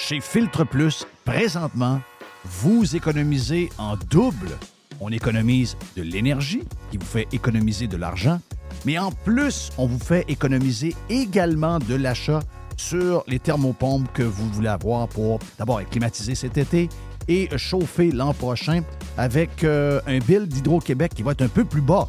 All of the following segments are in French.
Chez Filtre Plus, présentement, vous économisez en double. On économise de l'énergie, qui vous fait économiser de l'argent, mais en plus, on vous fait économiser également de l'achat sur les thermopompes que vous voulez avoir pour d'abord être climatisé cet été et chauffer l'an prochain avec euh, un bill d'Hydro-Québec qui va être un peu plus bas.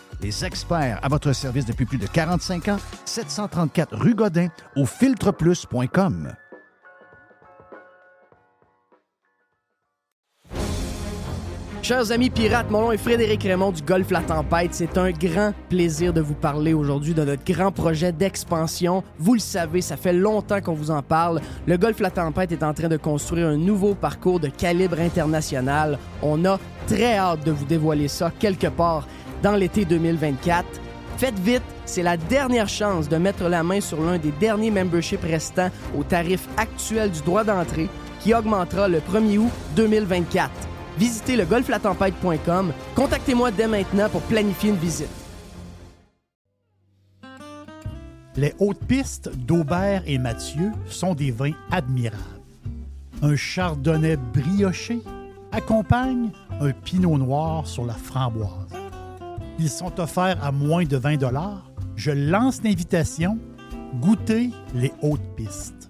les experts à votre service depuis plus de 45 ans, 734 rue Godin au filtreplus.com. Chers amis pirates, mon nom est Frédéric Raymond du Golfe La Tempête. C'est un grand plaisir de vous parler aujourd'hui de notre grand projet d'expansion. Vous le savez, ça fait longtemps qu'on vous en parle. Le Golfe La Tempête est en train de construire un nouveau parcours de calibre international. On a très hâte de vous dévoiler ça quelque part dans l'été 2024. Faites vite, c'est la dernière chance de mettre la main sur l'un des derniers memberships restants au tarif actuel du droit d'entrée qui augmentera le 1er août 2024 visitez le golflatempête.com. Contactez-moi dès maintenant pour planifier une visite. Les hautes pistes d'Aubert et Mathieu sont des vins admirables. Un chardonnay brioché accompagne un pinot noir sur la framboise. Ils sont offerts à moins de 20 Je lance l'invitation. Goûtez les hautes pistes.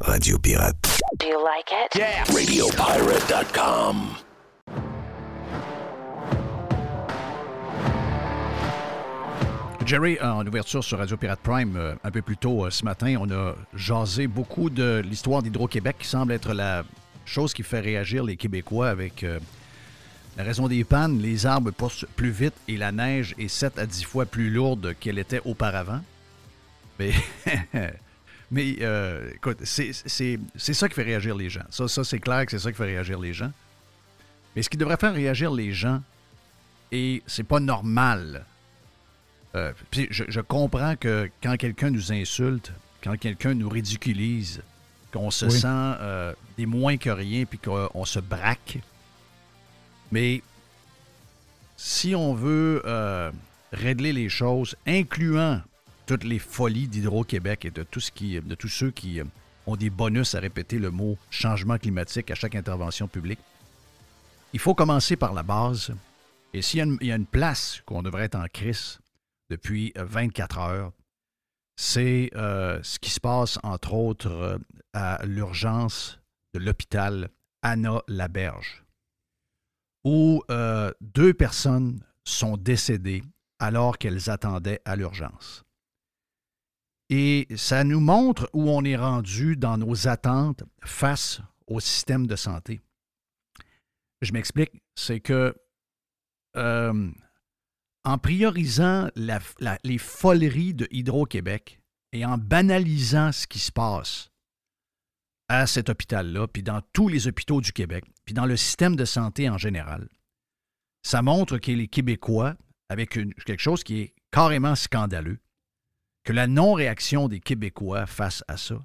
Radio Pirate. Do you like it? Yeah. RadioPirate.com. Jerry, en ouverture sur Radio Pirate Prime, euh, un peu plus tôt euh, ce matin, on a jasé beaucoup de l'histoire d'Hydro-Québec qui semble être la chose qui fait réagir les Québécois avec euh, la raison des pannes, les arbres poussent plus vite et la neige est 7 à 10 fois plus lourde qu'elle était auparavant. Mais Mais euh, écoute, c'est ça qui fait réagir les gens. Ça, ça c'est clair que c'est ça qui fait réagir les gens. Mais ce qui devrait faire réagir les gens, et c'est pas normal. Euh, puis je, comprends que quand quelqu'un nous insulte, quand quelqu'un nous ridiculise, qu'on se sent euh, des moins que rien, puis qu'on se braque. Mais si on veut régler les choses, incluant toutes les folies d'Hydro-Québec et de, tous ceux qui euh, ont des bonus à répéter le mot changement climatique à chaque intervention publique. Il faut commencer par la base. Et s'il y, a une place qu'on devrait être en crise depuis 24 euh, heures, c'est euh, ce qui se passe, entre autres, à l'urgence de l'hôpital Anna Où deux personnes sont décédées alors qu'elles attendaient à l'urgence. Et ça nous montre où on est rendu dans nos attentes face au système de santé. Je m'explique, c'est que euh, en priorisant les foleries de Hydro-Québec et en banalisant ce qui se passe à cet hôpital-là, puis dans tous les hôpitaux du Québec, dans le système de santé en général, ça montre que les Québécois, avec quelque chose qui est carrément scandaleux, que la non-réaction des Québécois face à ça,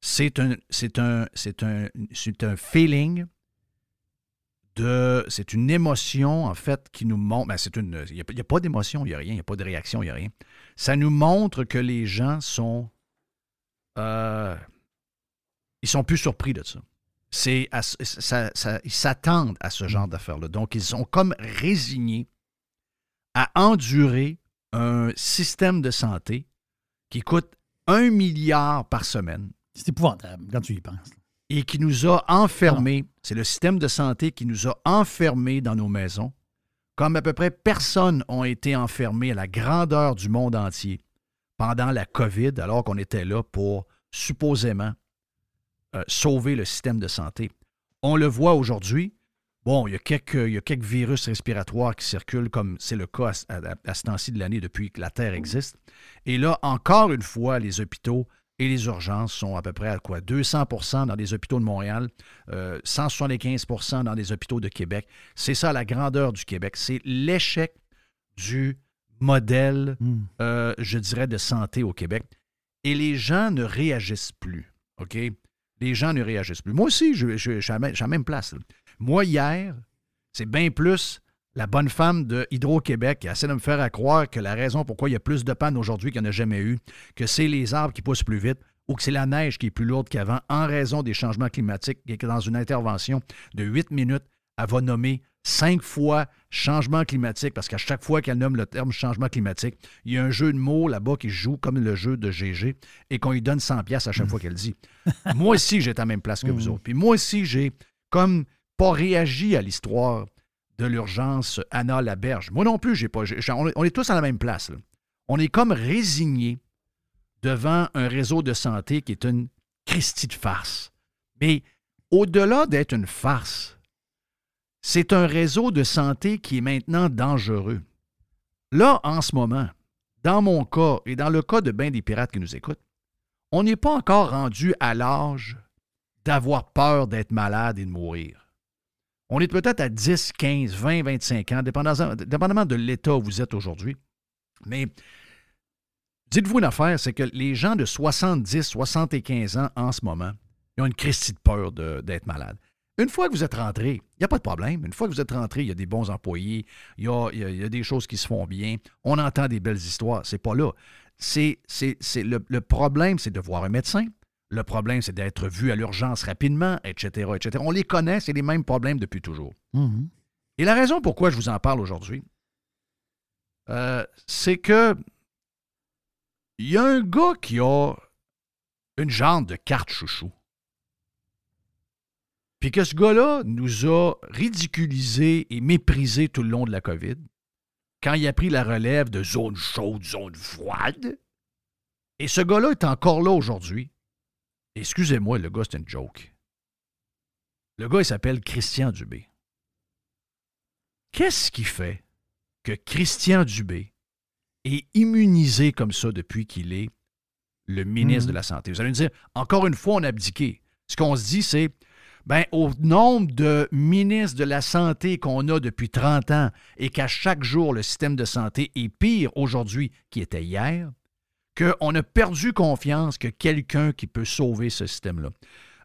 c'est un, c'est un, c'est un, c'est un feeling de, c'est une émotion en fait qui nous montre, ben il n'y a, pas d'émotion, il n'y a rien, il n'y a pas de réaction, il n'y a rien. Ça nous montre que les gens sont, euh, ils sont plus surpris de ça. C'est, ça, ça, ils s'attendent à ce genre d'affaires-là. Donc, ils sont comme résignés à endurer un système de santé qui coûte un milliard par semaine C'est épouvantable quand tu y penses. et qui nous a enfermés, c'est le système de santé qui nous a enfermés dans nos maisons, comme à peu près personne ont été enfermés à la grandeur du monde entier pendant la COVID, alors qu'on était là pour supposément euh, sauver le système de santé. On le voit aujourd'hui. Bon, il y, a quelques, il y a quelques virus respiratoires qui circulent, comme c'est le cas à, à- à ce temps-ci de l'année depuis que la Terre existe. Et là, encore une fois, les hôpitaux et les urgences sont à peu près à quoi? 200% dans des hôpitaux de Montréal, euh, 175% dans des hôpitaux de Québec. C'est ça la grandeur du Québec. C'est l'échec du modèle, Hmm. euh, je dirais, de santé au Québec. Et les gens ne réagissent plus. OK? Les gens ne réagissent plus. Moi aussi, je, suis à la même- place. Moi, hier, c'est bien plus la bonne femme de Hydro-Québec qui essaie de me faire à croire que la raison pourquoi il y a plus de panne aujourd'hui qu'il n'y en a jamais eu, que c'est les arbres qui poussent plus vite ou que c'est la neige qui est plus lourde qu'avant en raison des changements climatiques et que dans une intervention de 8 minutes, elle va nommer cinq fois changement climatique parce qu'à chaque fois qu'elle nomme le terme changement climatique, il y a un jeu de mots là-bas qui joue comme le jeu de GG et qu'on lui donne 100 pièces à chaque fois qu'elle dit. moi aussi, j'ai à la même place que vous Mm. autres. Puis moi aussi, j'ai comme pas réagi à l'histoire de l'urgence Anna Laberge. Moi non plus, j'ai pas. on, est, on est tous à la même place. là. On est comme résignés devant un réseau de santé qui est une Christie de farce. Mais au-delà d'être une farce, c'est un réseau de santé qui est maintenant dangereux. Là, en ce moment, dans mon cas et dans le cas de bien des pirates qui nous écoutent, on n'est pas encore rendu à l'âge d'avoir peur d'être malade et de mourir. On est peut-être à 10, 15, 20, 25 ans, dépendamment, de l'état où vous êtes aujourd'hui. Mais dites-vous une affaire, c'est que les gens de 70, 75 ans en ce moment, ils ont une Christie de peur d'être malade. Une fois que vous êtes rentré, il n'y a pas de problème. Une fois que vous êtes rentré, il y a des bons employés, il y a, il y a- il y a des choses qui se font bien, on entend des belles histoires. C'est pas là. C'est, c'est, c'est le, le problème, c'est de voir un médecin. Le problème, c'est d'être vu à l'urgence rapidement, etc., etc. On les connaît, c'est les mêmes problèmes depuis toujours. Mhm. Et la raison pourquoi je vous en parle aujourd'hui, euh, c'est que il y a un gars qui a une genre de carte chouchou. Puis que ce gars-là nous a ridiculisés et méprisés tout le long de la COVID, quand il a pris la relève de zone chaude, zone froide. Et ce gars-là est encore là aujourd'hui. Excusez-moi, le gars, c'est une joke. Le gars, il s'appelle Christian Dubé. Qu'est-ce qui fait que Christian Dubé est immunisé comme ça depuis qu'il est le ministre Mhm. de la Santé? Vous allez me dire, encore une fois, on a abdiqué. Ce qu'on se dit, c'est, ben, au nombre de ministres de la Santé qu'on a depuis 30 ans et qu'à chaque jour, le système de santé est pire aujourd'hui qu'il était hier, qu'on a perdu confiance que quelqu'un qui peut sauver ce système-là.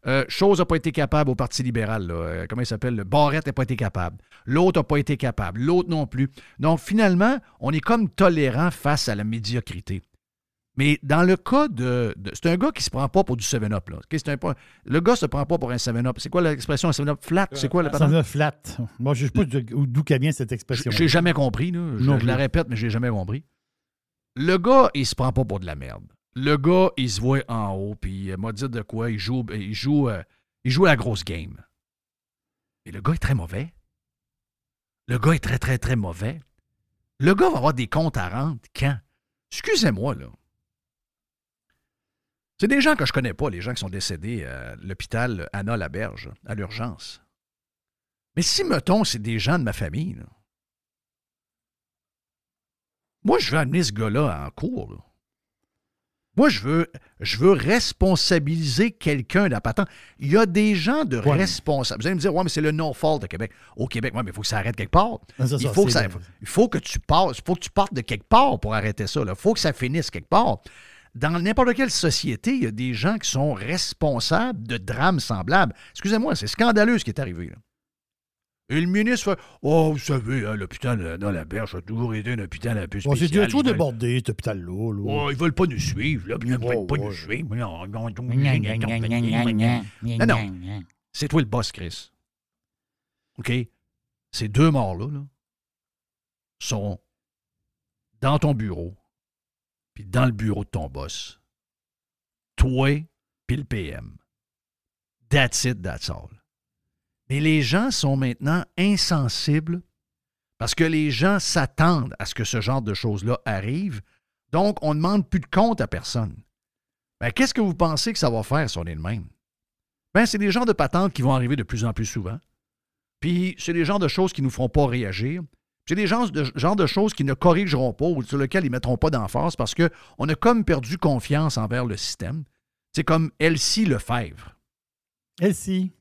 Euh, chose n'a pas été capable au Parti libéral. Euh, comment il s'appelle? Le Barrette n'a pas été capable. L'autre n'a pas été capable. L'autre non plus. Donc, finalement, on est comme tolérant face à la médiocrité. Mais dans le cas de. de- c'est un gars qui se prend pas pour du 7-up. Là. Un le gars se prend pas pour un 7-up. C'est quoi l'expression un 7-up flat? C'est quoi la Ça me flat. Moi, je ne sais pas d'où vient cette expression. J'ai jamais compris. Là. Je, Non je la répète, mais j'ai jamais compris. Le gars, il se prend pas pour de la merde. Le gars, il se voit en haut, puis euh, m'a dit de quoi, il joue, il joue, euh, il joue à la grosse game. Mais le gars est très mauvais. Le gars est très, très, très mauvais. Le gars va avoir des comptes à rendre quand? Excusez-moi, là. C'est des gens que je connais pas, les gens qui sont décédés à l'hôpital Anna Laberge, à l'urgence. Mais si, mettons, c'est des gens de ma famille, là, moi, je veux amener ce gars-là en cours. là. Moi, je veux, je veux responsabiliser quelqu'un de la patente. Il y a des gens de Ouais. responsables. Vous allez me dire, ouais, mais c'est le no-fault de Québec. Au Québec, ouais, mais il faut que ça arrête quelque part. Ah, ça, il, ça, faut que ça- il faut que tu passes, il faut que tu partes de quelque part pour arrêter ça. Il faut que ça finisse quelque part. Dans n'importe quelle société, il y a des gens qui sont responsables de drames semblables. Excusez-moi, c'est scandaleux ce qui est arrivé. là. Et le ministre fait Oh, vous savez, hein, l'hôpital euh, dans la berge a toujours été un hôpital un peu spécial. toujours Ils veulent- débordé, cet hôpital-là. là. Oh, ils veulent pas nous suivre, là. Ils veulent pas ouais. nous suivre. Non, non, non. Non, non. C'est toi le boss, Chris. OK? Ces deux morts-là là, sont dans ton bureau puis dans le bureau de ton boss. Toi, puis le PM. That's it, that's all. Mais les gens sont maintenant insensibles parce que les gens s'attendent à ce que ce genre de choses-là arrive. Donc, on ne demande plus de compte à personne. Ben, qu'est-ce que vous pensez que ça va faire si on est le même? Ben, c'est des genres de patentes qui vont arriver de plus en plus souvent. Puis, c'est des genres de choses qui ne nous feront pas réagir. C'est des genres de, choses qui ne corrigeront pas ou sur lesquelles ils ne mettront pas d'emphase parce qu'on a comme perdu confiance envers le système. C'est comme Elsie Lefebvre. Elsie.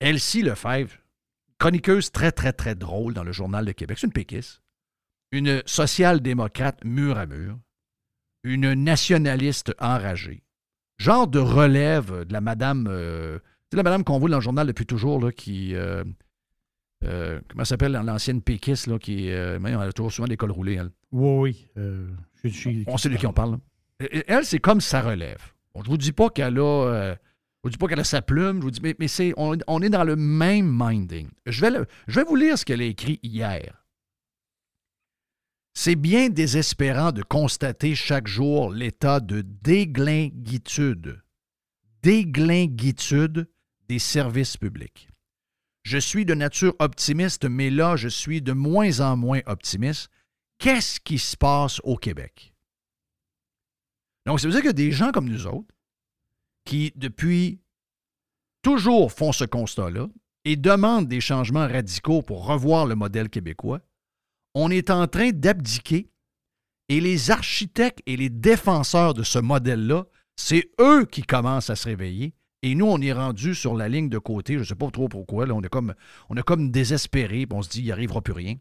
Elsie Lefebvre, chroniqueuse très, très, très drôle dans le Journal de Québec. C'est une péquisse. Une social-démocrate mur à mur. Une nationaliste enragée. Genre de relève de la madame. Euh, c'est la madame qu'on voit dans le journal depuis toujours, là, qui. Euh, euh, comment s'appelle l'ancienne péquisse, là, qui. elle a toujours souvent des cols roulés, elle. Oui, oui. Je, je, on sait de qui on parle. Elle, c'est comme sa relève. Bon, je ne vous dis pas qu'elle a. Je vous dis pas qu'elle a sa plume, je vous dis, mais, mais c'est, on, on, est dans le même minding. Je vais, le, je vais vous lire ce qu'elle a écrit hier. C'est bien désespérant de constater chaque jour l'état de déglinguitude, déglinguitude des services publics. Je suis de nature optimiste, mais là, je suis de moins en moins optimiste. Qu'est-ce qui se passe au Québec? Donc, ça veut dire que des gens comme nous autres, qui, depuis toujours font ce constat-là et demandent des changements radicaux pour revoir le modèle québécois, on est en train d'abdiquer et les architectes et les défenseurs de ce modèle-là, c'est eux qui commencent à se réveiller. Et nous, on est rendu sur la ligne de côté, je ne sais pas trop pourquoi, on, est comme, on est comme désespéré, on se dit, il n'y arrivera plus rien.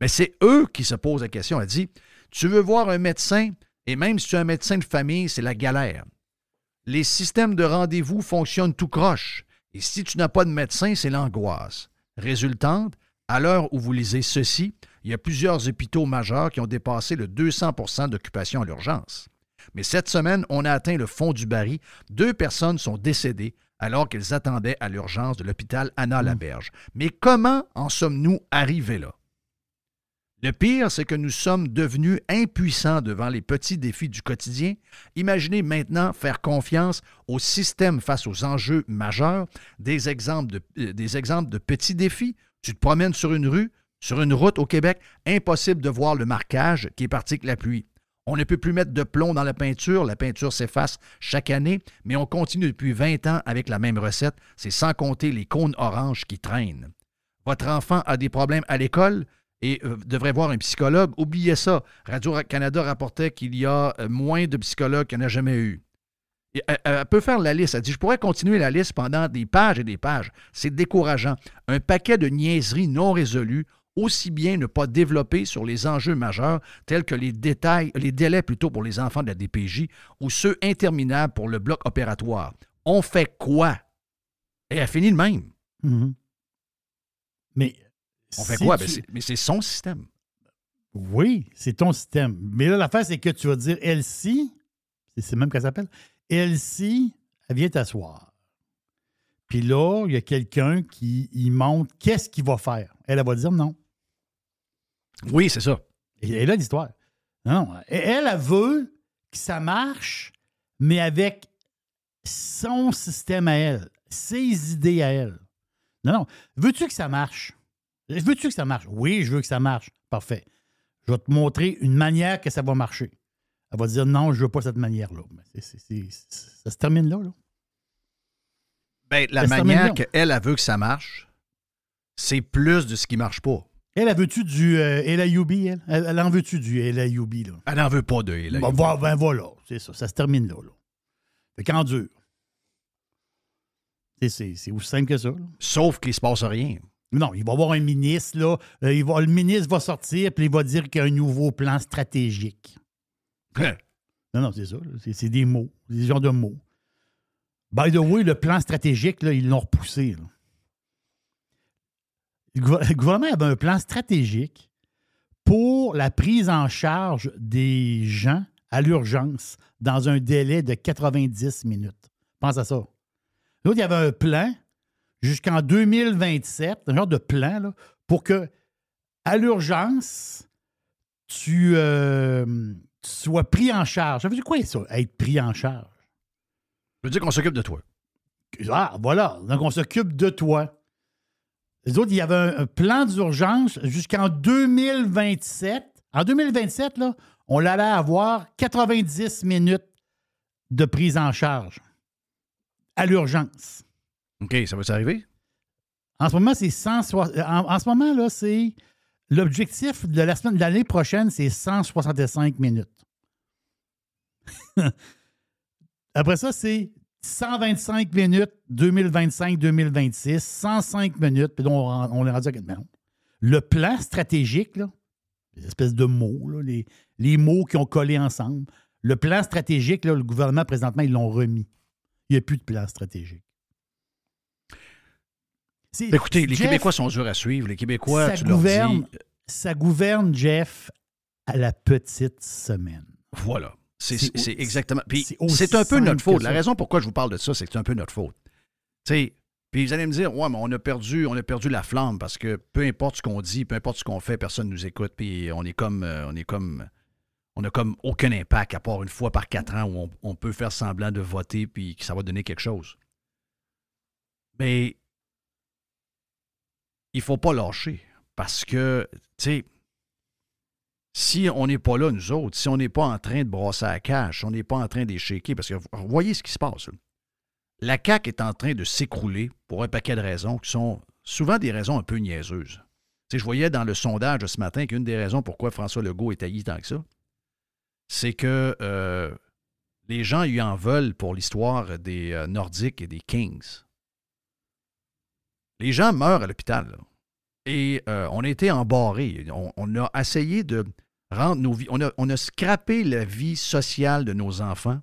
Mais c'est eux qui se posent la question. Elle dit, tu veux voir un médecin, et même si tu es un médecin de famille, c'est la galère les systèmes de rendez-vous fonctionnent tout croche. Et si tu n'as pas de médecin, c'est l'angoisse. Résultante, à l'heure où vous lisez ceci, il y a plusieurs hôpitaux majeurs qui ont dépassé le 200% d'occupation à l'urgence. Mais cette semaine, on a atteint le fond du baril. Deux personnes sont décédées alors qu'elles attendaient à l'urgence de l'hôpital Anna-Laberge. Mais comment en sommes-nous arrivés là? Le pire, c'est que nous sommes devenus impuissants devant les petits défis du quotidien. Imaginez maintenant faire confiance au système face aux enjeux majeurs, des exemples de, euh, des exemples de petits défis. Tu te promènes sur une rue, sur une route au Québec, impossible de voir le marquage qui est parti avec la pluie. On ne peut plus mettre de plomb dans la peinture, la peinture s'efface chaque année, mais on continue depuis 20 ans avec la même recette, c'est sans compter les cônes oranges qui traînent. Votre enfant a des problèmes à l'école, et euh, devrait voir un psychologue. Oubliez ça. Radio-Canada rapportait qu'il y a euh, moins de psychologues qu'il n'y en a jamais eu. elle, peut faire la liste. Elle dit Je pourrais continuer la liste pendant des pages et des pages. C'est décourageant. Un paquet de niaiseries non résolues, aussi bien ne pas développer sur les enjeux majeurs tels que les détails, les délais plutôt pour les enfants de la DPJ ou ceux interminables pour le bloc opératoire. On fait quoi? Et elle finit de même. Mm-hmm. Mais on fait quoi? Ben, mais c'est son système. Oui, c'est ton système. Mais là, l'affaire, c'est que tu vas dire Elsie, c'est même qu'elle s'appelle, Elsie, elle vient t'asseoir. Puis là, il y a quelqu'un qui y montre qu'est-ce qu'il va faire. Elle, elle va dire non. Oui, c'est ça. Et, là, l'histoire. Non, elle, elle veut que ça marche, mais avec son système à elle, ses idées à elle. Non, non. Veux-tu que ça marche? Veux-tu que ça marche? Oui, je veux que ça marche. Parfait. Je vais te montrer une manière que ça va marcher. Elle va dire non, je ne veux pas cette manière-là. ça se termine là. là. Ben, la manière qu'elle elle veut que ça marche, c'est plus de ce qui ne marche pas. Elle, a veut-tu du euh, LAUB, elle? elle? en veut-tu du LAUB, là? Elle n'en veut pas de LAUB. Ben, ben voilà, c'est ça. Ça se termine là. là. Fait qu'en dur. C'est aussi simple que ça. Sauf qu'il ne se passe rien. Non, il va y avoir un ministre, là. Euh, il va, le ministre va sortir, puis il va dire qu'il y a un nouveau plan stratégique. Hein? Non, non, c'est ça. C'est des mots, des genres de mots. By the way, le plan stratégique, là, ils l'ont repoussé. Le gouvernement avait un plan stratégique pour la prise en charge des gens à l'urgence dans un délai de 90 minutes. Pense à ça. L'autre, il y avait un plan jusqu'en 2027, un genre de plan, là, pour que, à l'urgence, tu, euh, tu sois pris en charge. Ça veut dire quoi, ça, être pris en charge? Je veux dire qu'on s'occupe de toi. Ah, voilà. Donc, on s'occupe de toi. Les autres, il y avait un, un plan d'urgence jusqu'en 2027. En 2027, là, on allait avoir 90 minutes de prise en charge à l'urgence. OK, ça va s'arriver? En ce moment, c'est 160 en, en ce moment, là, c'est. L'objectif de la semaine de l'année prochaine, c'est 165 minutes. Après ça, c'est 125 minutes 2025-2026, 105 minutes, puis on, on est rendu à minutes. Le plan stratégique, là, les espèces de mots, là, les, les mots qui ont collé ensemble, le plan stratégique, là, le gouvernement, présentement, ils l'ont remis. Il n'y a plus de plan stratégique. Écoutez, les Jeff, Québécois sont durs à suivre. Les Québécois, ça tu leur dis... ça gouverne, Jeff, à la petite semaine. Voilà. C'est exactement. Puis c'est un peu notre faute. La raison pourquoi je vous parle de ça, c'est que c'est un peu notre faute. Tu sais, puis vous allez me dire, ouais, mais on a perdu, on a perdu la flamme parce que peu importe ce qu'on dit, peu importe ce qu'on fait, personne ne nous écoute, puis on est comme, euh, on est comme, on a comme aucun impact à part une fois par quatre ans où on, on peut faire semblant de voter puis que ça va donner quelque chose. Mais il faut pas lâcher parce que, tu sais, si on n'est pas là, nous autres, si on n'est pas en train de brasser la cache, si on n'est pas en train d'échequer, parce que voyez ce qui se passe. La CAQ est en train de s'écrouler pour un paquet de raisons qui sont souvent des raisons un peu niaiseuses. Je voyais dans le sondage ce matin qu'une des raisons pourquoi François Legault est haï tant que ça, c'est que euh, les gens lui en veulent pour l'histoire des euh, Nordiques et des Kings. Les gens meurent à l'hôpital. Et euh, on a été embarrés. On, on a essayé de rendre nos vies. On a, on a scrappé la vie sociale de nos enfants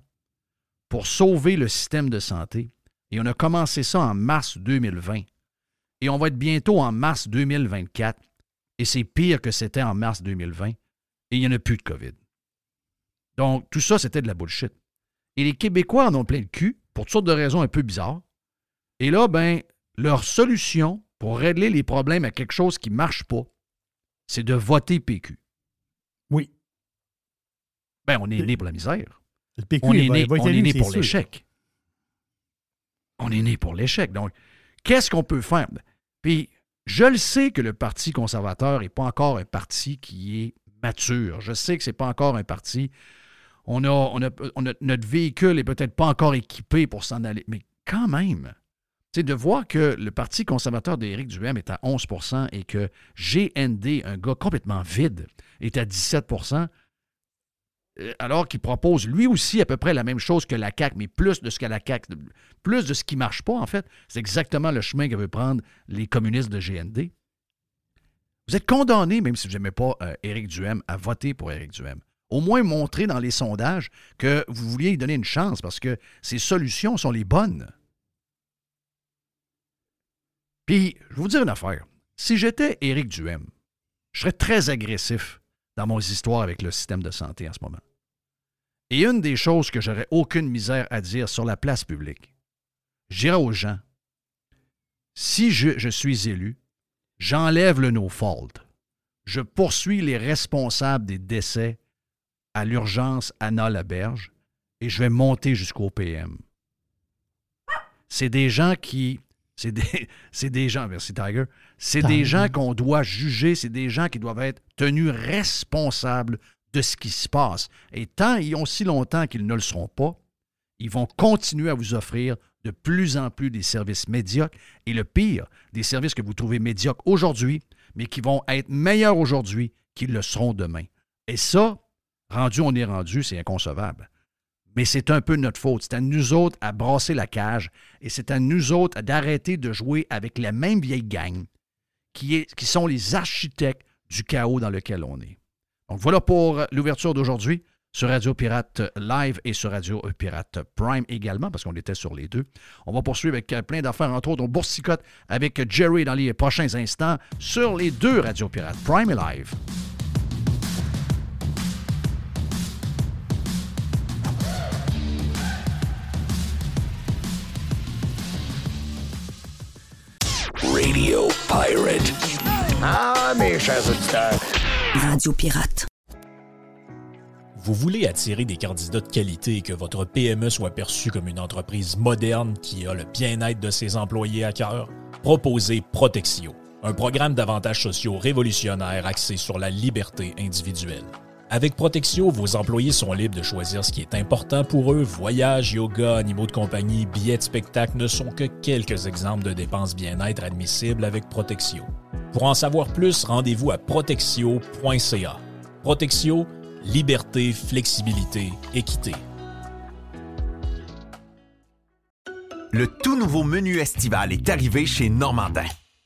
pour sauver le système de santé. Et on a commencé ça en mars 2020. Et on va être bientôt en mars 2024. Et c'est pire que c'était en mars 2020. Et il n'y en a plus de COVID. Donc, tout ça, c'était de la bullshit. Et les Québécois en ont plein le cul pour toutes sortes de raisons un peu bizarres. Et là, ben, leur solution pour régler les problèmes à quelque chose qui ne marche pas, c'est de voter PQ. Oui. Ben, on est né pour la misère. Le PQ, On est né, va on est né pour l'échec. On est né pour l'échec. Donc, qu'est-ce qu'on peut faire? Puis, je le sais que le Parti conservateur n'est pas encore un parti qui est mature. Je sais que ce n'est pas encore un parti. On a, on a- on a- notre véhicule n'est peut-être pas encore équipé pour s'en aller. Mais quand même, sais, de voir que le Parti conservateur d'Éric Duhem est à 11% et que GND, un gars complètement vide, est à 17% euh, alors qu'il propose lui aussi à peu près la même chose que la CAQ, mais plus de ce que la plus de ce qui ne marche pas, en fait. C'est exactement le chemin que veulent prendre les communistes de GND. Vous êtes condamnés, même si vous n'aimez pas euh, Éric Duhem, à voter pour Éric Duhem. Au moins montrer dans les sondages que vous vouliez lui donner une chance parce que ses solutions sont les bonnes. Puis, je vais vous dire une affaire. Si j'étais Éric Duhem, je serais très agressif dans mon histoire avec le système de santé en ce moment. Et une des choses que j'aurais aucune misère à dire sur la place publique, je dirais aux gens, si je, je suis élu, j'enlève le no-fault. Je poursuis les responsables des décès à l'urgence Anna Laberge et je vais monter jusqu'au PM. C'est des gens qui. C'est des, gens, merci Tiger. C'est des gens qu'on doit juger, c'est des gens qui doivent être tenus responsables de ce qui se passe. Et tant et aussi longtemps qu'ils ne le seront pas, ils vont continuer à vous offrir de plus en plus des services médiocres et le pire, des services que vous trouvez médiocres aujourd'hui, mais qui vont être meilleurs aujourd'hui qu'ils le seront demain. Et ça, rendu on est rendu, c'est inconcevable. Mais c'est un peu notre faute. C'est à nous autres à brasser la cage et c'est à nous autres d'arrêter de jouer avec la même vieille gang qui, sont les architectes du chaos dans lequel on est. Donc voilà pour l'ouverture d'aujourd'hui sur Radio Pirate Live et sur Radio Pirate Prime également, parce qu'on était sur les deux. On va poursuivre avec euh, plein d'affaires, entre autres, on boursicote avec Jerry dans les prochains instants sur les deux Radio Pirate Prime et Live. Radio Pirate. Ah, mes chers auditeurs. Radio Pirate. Vous voulez attirer des candidats de qualité et que votre PME soit perçue comme une entreprise moderne qui a le bien-être de ses employés à cœur? Proposez Protexio, un programme d'avantages sociaux révolutionnaire axé sur la liberté individuelle. Avec Protexio, vos employés sont libres de choisir ce qui est important pour eux. Voyages, yoga, animaux de compagnie, billets de spectacle ne sont que quelques exemples de dépenses bien-être admissibles avec Protexio. Pour en savoir plus, rendez-vous à protexio.ca. Protexio, liberté, flexibilité, équité. Le tout nouveau menu estival est arrivé chez Normandin.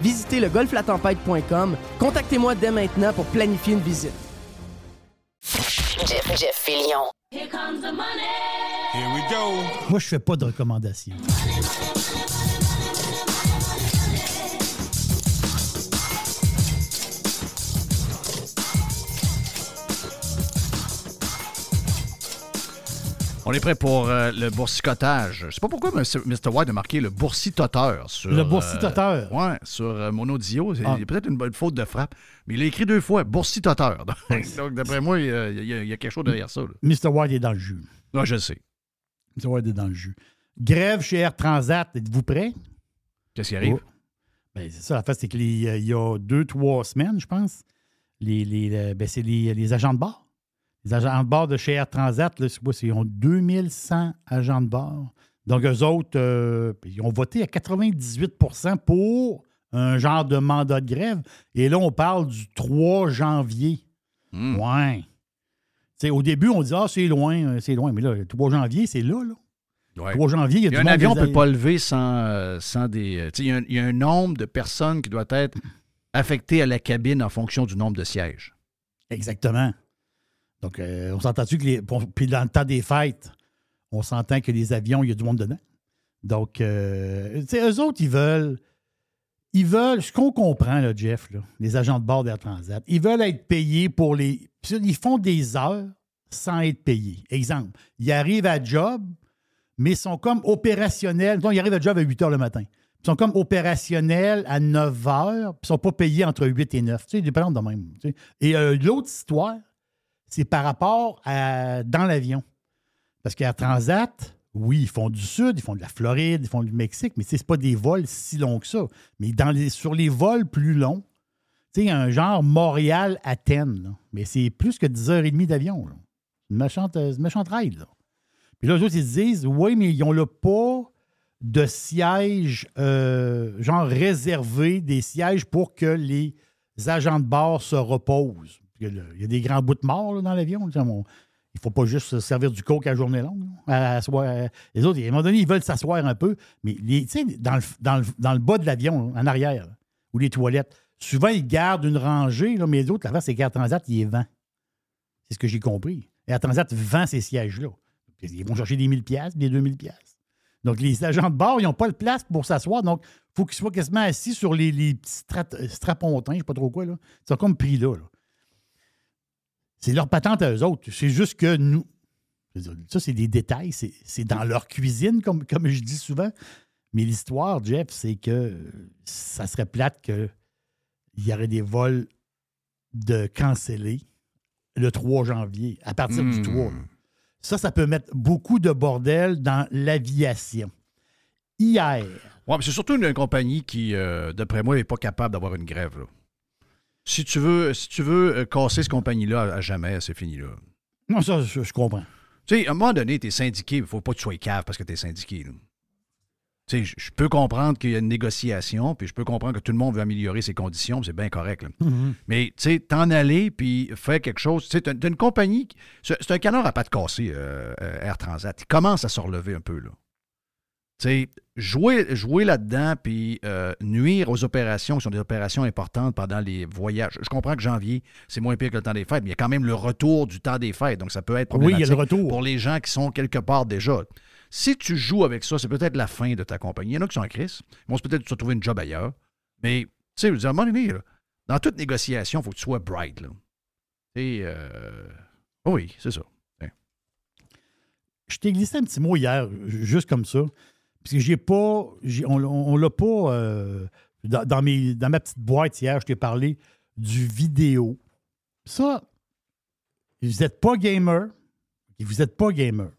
Visitez le golflatempête.com. Contactez-moi dès maintenant pour planifier une visite. Jeff, Jeff Fillion. Moi, je fais pas de recommandations. On est prêt pour euh, le boursicotage. Je sais pas pourquoi M. Mr. White a marqué le boursitoteur sur. Le boursitoteur? euh, ouais, sur euh, mon audio. C'est Ah. peut-être une bonne faute de frappe, mais il a écrit deux fois boursitoteur. Donc, d'après moi, il y, a, il y il quelque chose derrière ça. là. Mr. White est dans le jus. Ouais, je le sais. Mr. White est dans le jus. Grève chez Air Transat, êtes-vous prêts? Qu'est-ce qui arrive? Oh. Ben, c'est ça, la fait, c'est qu'il y a deux, trois semaines, je pense, les, les, euh, ben, c'est les, les agents de bord. Les agents de bord de chez Air Transat, là, c'est quoi, ils ont 2100 agents de bord. Donc, eux autres, euh, ils ont voté à 98% pour un genre de mandat de grève. Et là, on parle du 3 janvier. Hmm. Ouais. Au début, on dit Ah, c'est loin, euh, c'est loin. Mais là, le 3 janvier, c'est là, là. Ouais. 3 janvier, il y a Il y du a un monde avion ne des- peut pas lever sans, euh, sans des. Il y, a un- il y a un nombre de personnes qui doit être affectées à la cabine en fonction du nombre de sièges. Exactement. Donc, euh, on s'entend-tu que les. Puis dans le temps des fêtes, on s'entend que les avions, il y a du monde dedans. Donc, euh, tu sais, eux autres, ils veulent. Ils veulent, ce qu'on comprend, Jeff, là, les agents de bord d'Air Transat, ils veulent être payés pour les. Ils font des heures sans être payés. Exemple, ils arrivent à job, mais ils sont comme opérationnels. Donc, ils arrivent à job à 8 heures le matin. Ils sont comme opérationnels à 9 heures, puis ils ne sont pas payés entre 8 et 9. Tu sais, dépendant de même. Et euh, l'autre histoire, c'est par rapport à dans l'avion. Parce qu'Air Transat, oui, ils font du sud, ils font de la Floride, ils font du Mexique, mais ce n'est pas des vols si longs que ça. Mais sur les vols plus longs, tu sais, un genre Montréal-Athènes, mais c'est plus que 10h30 d'avion. Une méchante, euh, une méchante ride. Là. Puis là, eux autres, ils se disent, oui, mais ils n'ont pas de sièges, euh, genre réservés, des sièges pour que les agents de bord se reposent. Il y a des grands bouts de mort dans l'avion. Il ne faut pas juste se servir du coke à journée longue. À- à soir- les autres, à un moment donné, ils veulent s'asseoir un peu. Mais dans le, dans, le, bas de l'avion, en arrière, ou les toilettes, souvent, ils gardent une rangée, mais les autres, l'affaire, c'est qu'Air Transat, il est vent. C'est ce que j'ai compris. Air Transat vend ces sièges-là. Ils vont chercher des 1000 pièces, des 2000 pièces. Donc, les agents de bord, ils n'ont pas de place pour s'asseoir. Donc, il faut qu'ils soient quasiment assis sur les, petits strat- strapontins, je ne sais pas trop quoi. Là. Ils sont comme pris là. C'est leur patente à eux autres. C'est juste que nous. Ça, c'est des détails. C'est dans leur cuisine, comme, comme je dis souvent. Mais l'histoire, Jeff, c'est que ça serait plate qu'il y aurait des vols de cancellés le 3 janvier, à partir du Hmm. 3. là. Ça, ça peut mettre beaucoup de bordel dans l'aviation. Hier, Ouais, mais c'est surtout une, compagnie qui, euh, d'après moi, n'est pas capable d'avoir une grève. là. Si tu veux, si tu veux euh, casser cette compagnie-là à, jamais, c'est fini là. non, ça, je, je comprends. Tu sais, à un moment donné, tu es syndiqué, il ne faut pas que tu sois cave parce que tu es syndiqué. là. Tu sais, je- peux comprendre qu'il y a une négociation, puis je peux comprendre que tout le monde veut améliorer ses conditions, puis c'est bien correct. là. Mais tu sais, t'en aller, puis faire quelque chose. Tu sais, t'as une compagnie. C'est un canard à pattes cassées, euh, euh, Air Transat. Il commence à se relever un peu, là. Tu sais, jouer, jouer là-dedans, puis euh, nuire aux opérations qui sont des opérations importantes pendant les voyages. Je comprends que janvier, c'est moins pire que le temps des fêtes, mais il y a quand même le retour du temps des fêtes. Donc, ça peut être Oui, il y a le problématique retour. pour les gens qui sont quelque part déjà. Si tu joues avec ça, c'est peut-être la fin de ta compagnie. Il y en a qui sont en crise. Ils vont peut-être se trouver une job ailleurs. Mais, tu sais, je veux dire, à un moment donné, là, dans toute négociation, il faut que tu sois bright. Là. Et, euh, oui, c'est ça. Je t'ai glissé un petit mot hier, juste comme ça. Parce que j'ai pas. on on l'a pas. euh, dans, mes, dans ma petite boîte hier, je t'ai parlé du vidéo. Ça, vous n'êtes pas gamer. Vous n'êtes pas gamer.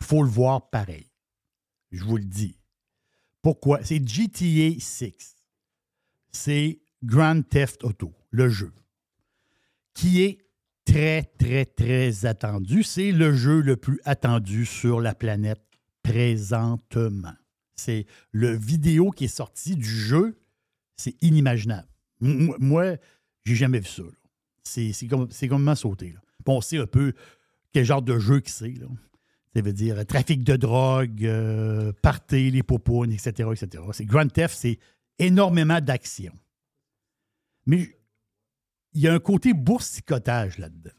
Il faut le voir pareil. Je vous le dis. Pourquoi? C'est GTA 6. C'est Grand Theft Auto, le jeu, qui est très, très, très attendu. C'est le jeu le plus attendu sur la planète présentement. C'est le vidéo qui est sorti du jeu, c'est inimaginable. Moi, j'ai jamais vu ça. C'est comme, complètement sauté. Là. On sait un peu quel genre de jeu c'est. Ça veut dire trafic de drogue, euh, les popounes, etc., etc. C'est Grand Theft, c'est énormément d'action. Mais il y a un côté boursicotage là-dedans.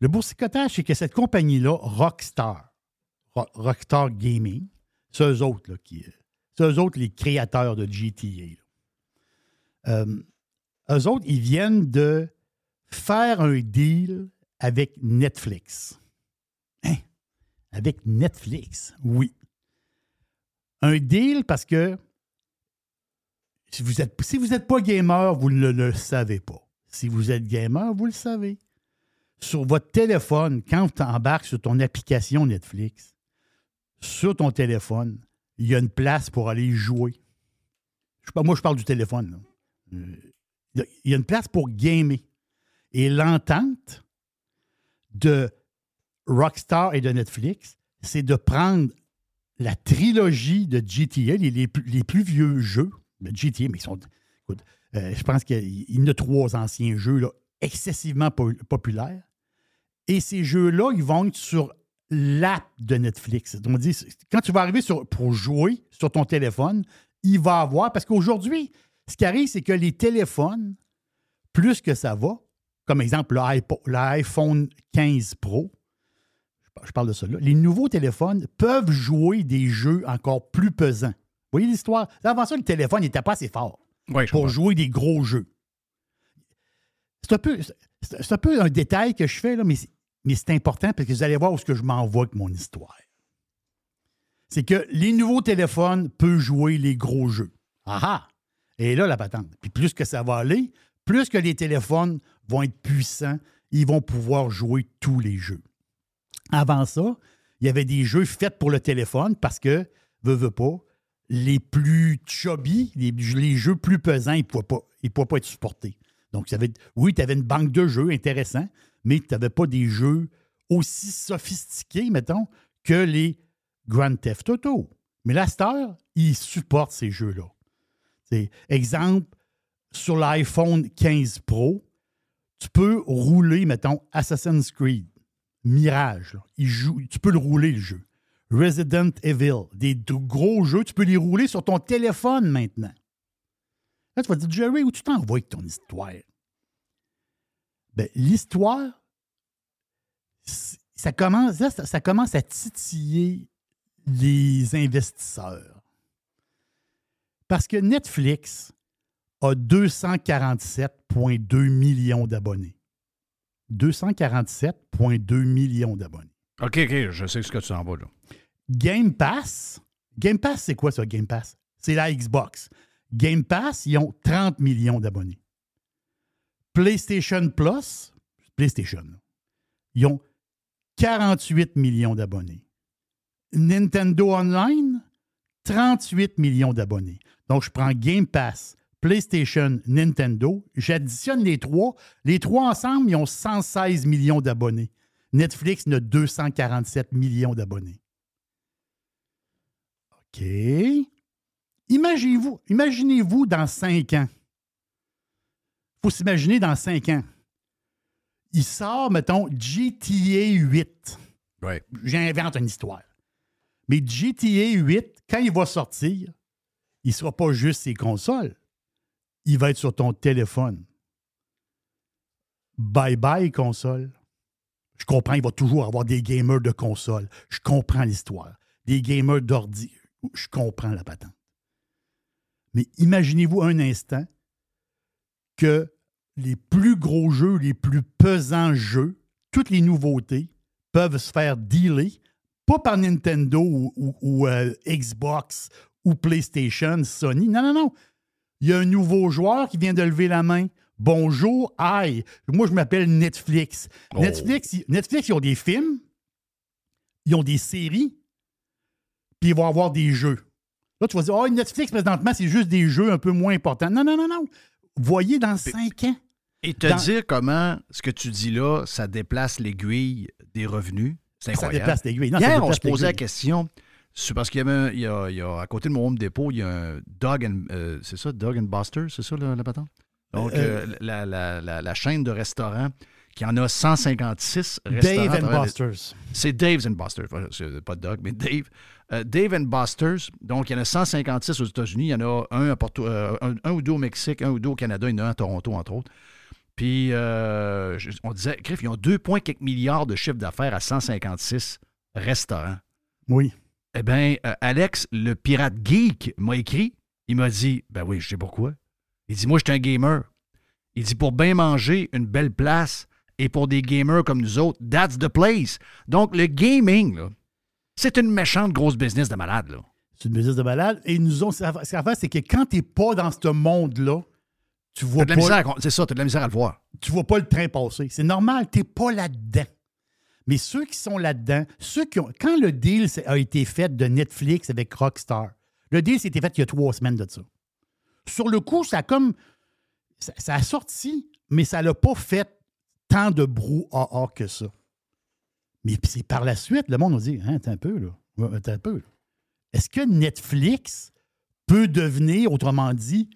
Le boursicotage, c'est que cette compagnie-là, Rockstar, Ro- Rockstar Gaming, c'est eux autres, là, qui, c'est eux autres les créateurs de GTA. Euh, eux autres, ils viennent de faire un deal avec Netflix. Hein? Avec Netflix, oui. Un deal parce que si vous êtes, si n'êtes pas gamer, vous ne le, savez pas. Si vous êtes gamer, vous le savez. Sur votre téléphone, quand tu embarques sur ton application Netflix, sur ton téléphone, il y a une place pour aller jouer. Je moi, je parle du téléphone. Euh, Il y a- une place pour gamer. Et l'entente de Rockstar et de Netflix, c'est de prendre la trilogie de GTA, les, les plus, vieux jeux de GTA, mais ils sont. euh, je pense qu'il y en a trois anciens jeux excessivement po- populaires. Et ces jeux-là, ils vont être sur l'app de Netflix. Donc, on dit, quand tu vas arriver sur, pour jouer sur ton téléphone, il va avoir. Parce qu'aujourd'hui, ce qui arrive, c'est que les téléphones, plus que ça va, comme exemple l'iPhone 15 Pro, je par- je parle de ça là, les nouveaux téléphones peuvent jouer des jeux encore plus pesants. Vous voyez l'histoire? Avant ça, le téléphone n'était pas assez fort pour jouer des gros jeux. C'est un peu, un, peu un détail que je fais, là, mais, c'est- mais c'est important parce que vous allez voir où est-ce que je m'envoie avec mon histoire. C'est que les nouveaux téléphones peuvent jouer les gros jeux. Ah ah! Et là, la patente. Puis plus que ça va aller, plus que les téléphones vont être puissants, ils vont pouvoir jouer tous les jeux. Avant ça, il y avait des jeux faits pour le téléphone parce que, veux, veux pas, les plus chubby, les, jeux plus pesants, ils ne pouvaient, pas- pas être supportés. Donc, ça avait- oui, tu avais une banque de jeux intéressants, mais tu n'avais pas des jeux aussi sophistiqués, mettons, que les Grand Theft Auto. Mais la Star, ils supportent ces jeux-là. Exemple, sur l'iPhone 15 Pro, tu peux rouler, mettons, Assassin's Creed, Mirage. Il tu peux le rouler, le jeu. Resident Evil, des gros jeux, tu peux les rouler sur ton téléphone maintenant. Là, tu vas dire, Jerry, où tu t'envoies avec ton histoire? Ben, l'histoire, ça commence, ça, ça commence à titiller les investisseurs. Parce que Netflix a 247,2 millions d'abonnés. 247,2 millions d'abonnés. OK, OK, je sais ce que tu en vas, là. Game Pass, Game Pass, c'est quoi ça, Game Pass? C'est la Xbox. Game Pass, ils ont 30 millions d'abonnés. PlayStation Plus, PlayStation, ils ont 48 millions d'abonnés. Nintendo Online, 38 millions d'abonnés. Donc, je prends Game Pass, PlayStation, Nintendo, j'additionne les trois. Les trois ensemble, ils ont 116 millions d'abonnés. Netflix n'a 247 millions d'abonnés. OK. Imaginez-vous, imaginez-vous dans cinq ans. Il faut s'imaginer dans cinq ans. Il sort, mettons, GTA 8. Ouais. J'invente une histoire. Mais GTA 8, quand il va sortir, il ne sera pas juste ses consoles. Il va être sur ton téléphone. Bye bye, console. Je comprends, il va toujours avoir des gamers de console. Je comprends l'histoire. Des gamers d'ordi. Je comprends la patente. Mais imaginez-vous un instant que les plus gros jeux, les plus pesants jeux, toutes les nouveautés peuvent se faire dealer, pas par Nintendo ou, ou- ou, euh, Xbox ou PlayStation, Sony. Non, non, non. Il y a un nouveau joueur qui vient de lever la main. Bonjour, hi. Moi, je m'appelle Netflix. Oh. Netflix, Netflix, ils ont des films, ils ont des séries, puis ils vont avoir des jeux. Là, tu vas dire, oh, Netflix, présentement, c'est juste des jeux un peu moins importants. Non, non, non, non. Voyez dans cinq ans. Et te Dans- dire comment ce que tu dis là, ça déplace l'aiguille des revenus, c'est Ça incroyable. déplace l'aiguille. Non, ça Hier, on se posait la question. C'est parce qu'il y avait un- il y a, il y a- à côté de mon home depot, il y a un Dog and euh, c'est ça, Dog and Buster, c'est ça le, la patente? Donc Euh, euh, la, la- la- la chaîne de restaurants qui en a 156 restaurants. à Dave and Busters. C'est Dave's and Busters. Pas Doug, mais Dave. Euh, Dave and Busters. Donc, il y en a 156 aux États-Unis. Il y en a un, à Porto- euh, un, un ou deux au Mexique, un ou deux au Canada. Il y en a un à Toronto, entre autres. Puis, euh, on disait, Griff, ils ont 2, points quelques milliards de chiffre d'affaires à 156 restaurants. Oui. Eh bien, Alex, le pirate geek, m'a écrit. Il m'a dit, ben oui, je sais pourquoi. Il dit, moi, je suis un gamer. Il dit, pour bien manger, une belle place, et pour des gamers comme nous autres, that's the place. Donc, le gaming, là, c'est une méchante grosse business de malade, là. C'est une business de malade. Et nous ont, ce c'est que quand tu n'es pas dans ce monde-là, tu vois de la pas, con- c'est ça, t'as de la misère à le voir. tu vois pas le train passer. C'est normal, tu n'es pas là-dedans. Mais ceux qui sont là-dedans, ceux qui ont. Quand le deal a été fait de Netflix avec Rockstar, le deal s'était fait il y a trois semaines de ça. Sur le coup, ça a comme. Ça, ça a sorti, mais ça l'a pas fait tant de brouhaha que ça. Mais puis c'est par la suite, le monde nous dit Hein, attends un peu, là. Attends un peu. là. Est-ce que Netflix peut devenir, autrement dit,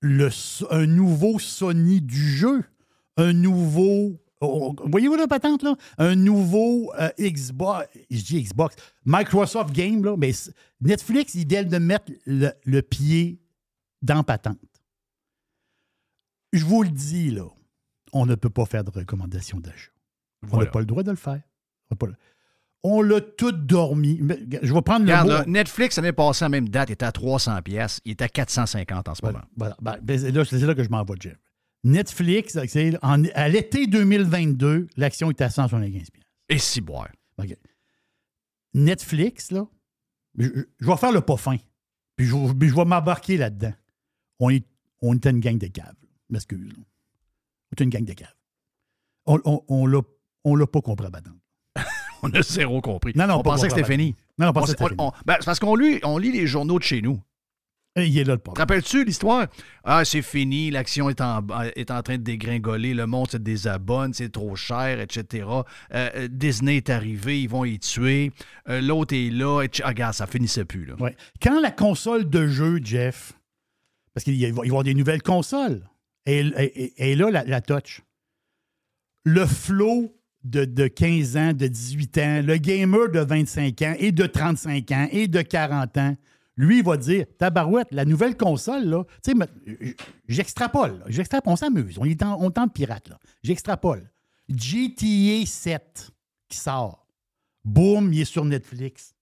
le, un nouveau Sony du jeu? Un nouveau. oh, oh, Voyez-vous la patente, là? Un nouveau euh, Xbox. Je dis Xbox. Microsoft Game, là. Mais Netflix, vient de mettre le, le pied dans patente. Je vous le dis, là. On ne peut pas faire de recommandation d'achat. On n'a Voilà. pas le droit de le faire. On l'a tout dormi. Je vais prendre le Regarde, mot. là, Netflix, l'année passée, à la même date, était à 300 pièces. Il est à 450 en ce Voilà. moment. voilà. Ben, ben, c'est là, c'est là que je m'en vais, Jeff. Netflix, c'est- en- à l'été 2022, l'action est à 175 pièces. Et si boire. Netflix, là, je, vais faire le pas fin. Puis je, vais m'embarquer là-dedans. On est, on était une gang de caves. M'excuse. On était une gang de caves. On, on l'a, on l'a pas compris à. On a zéro compris. Non, non, on pas pensait que c'était fini. Non, non, On on- ben, c'est parce qu'on lit, on lit les journaux de chez nous. Il est là le problème. rappelles-tu l'histoire? Ah, c'est fini, l'action est en, est en train de dégringoler, le monde se désabonne, c'est trop cher, etc. Euh, euh, Disney est arrivé, ils vont y tuer. Euh, L'autre est là. Et ah, regarde, ça finissait plus. Là. Ouais. Quand la console de jeu, Jeff, parce qu'il y a- il va y avoir des nouvelles consoles, et, et- et là, la, la touch, le flow de, de 15 ans, de 18 ans, le gamer de 25 ans et de 35 ans et de 40 ans, lui, il va dire Tabarouette, la nouvelle console, là, tu sais, j'extrapole, j'extrapole, on s'amuse, on est en, on en pirate, là. J'extrapole. GTA 7 qui sort, boum, il est sur Netflix.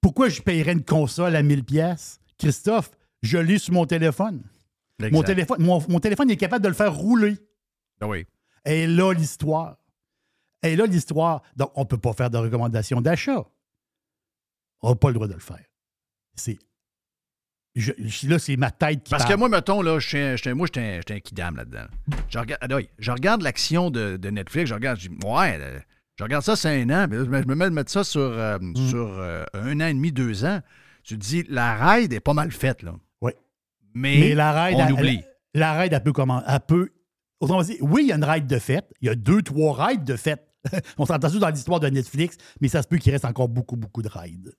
Pourquoi je paierais une console à 1000 pièces Christophe, je l'ai sur mon téléphone. Mon téléphone, mon, mon téléphone est capable de le faire rouler. Ah oui. Et là, l'histoire. Et là, l'histoire. Donc, on ne peut pas faire de recommandation d'achat. On n'a pas le droit de le faire. C'est. je- je- là, c'est ma tête qui Parce que moi, mettons, là, je suis moi, je suis un, un kidam là-dedans. Je regarde, ah, je regarde l'action de, de Netflix, je regarde, je dis, ouais, euh, je regarde ça, c'est un an, mais là, je me, mets à mettre ça sur, euh, Mm. sur euh, un an et demi, deux ans. Tu te dis, la ride est pas mal faite, là. Oui. Mais, Mais la ride, on elle- oublie. La ride, elle peut comment? Elle peut. Autrement dit, oui, il y a une ride de fête. Il y a deux, trois rides de fête on s'est entendu dans l'histoire de Netflix, mais ça se peut qu'il reste encore beaucoup, beaucoup de rides.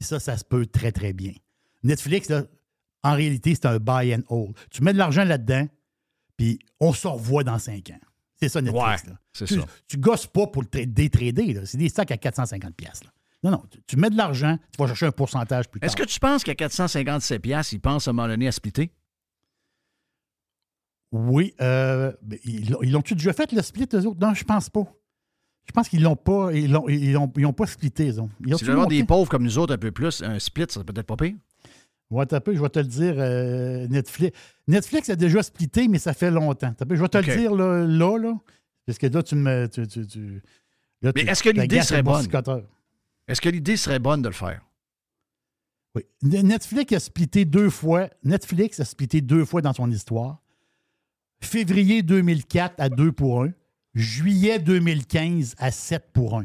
Et ça, ça se peut très, très bien. Netflix, là, en réalité, c'est un buy and hold. Tu mets de l'argent là-dedans, puis on se revoit dans cinq ans. C'est ça, Netflix. Ouais, là. c'est tu, ça. tu gosses pas pour le tra- détrader. C'est des stocks à 450$. piastres, là. Non, non. Tu, tu mets de l'argent, tu vas chercher un pourcentage plus tard. Est-ce que tu penses qu'à 457 piastres, ils pensent à un moment donné à splitter? Oui. euh, ben, ils l'ont-tu déjà fait, le split, eux autres? Non, je pense pas. Je pense qu'ils l'ont pas. Ils l'ont, ils l'ont- ils pas splitté, ils ont. Ils ont Si avoir des pauvres comme nous autres un peu plus, un split, ça peut-être pas pire. Ouais, t'as peu, je vais te le dire, euh, Netflix. Netflix a déjà splitté, mais ça fait longtemps. T'as peu, je vais te le dire là, là, là, parce que là, tu me. Tu, tu, tu- là, Mais est-ce que l'idée serait bonne? Est-ce que l'idée serait bonne de le faire? Oui. Netflix a splitté deux fois. Netflix a splitté deux fois dans son histoire. Février 2004 à 2 pour 1. Juillet 2015 à 7 pour 1.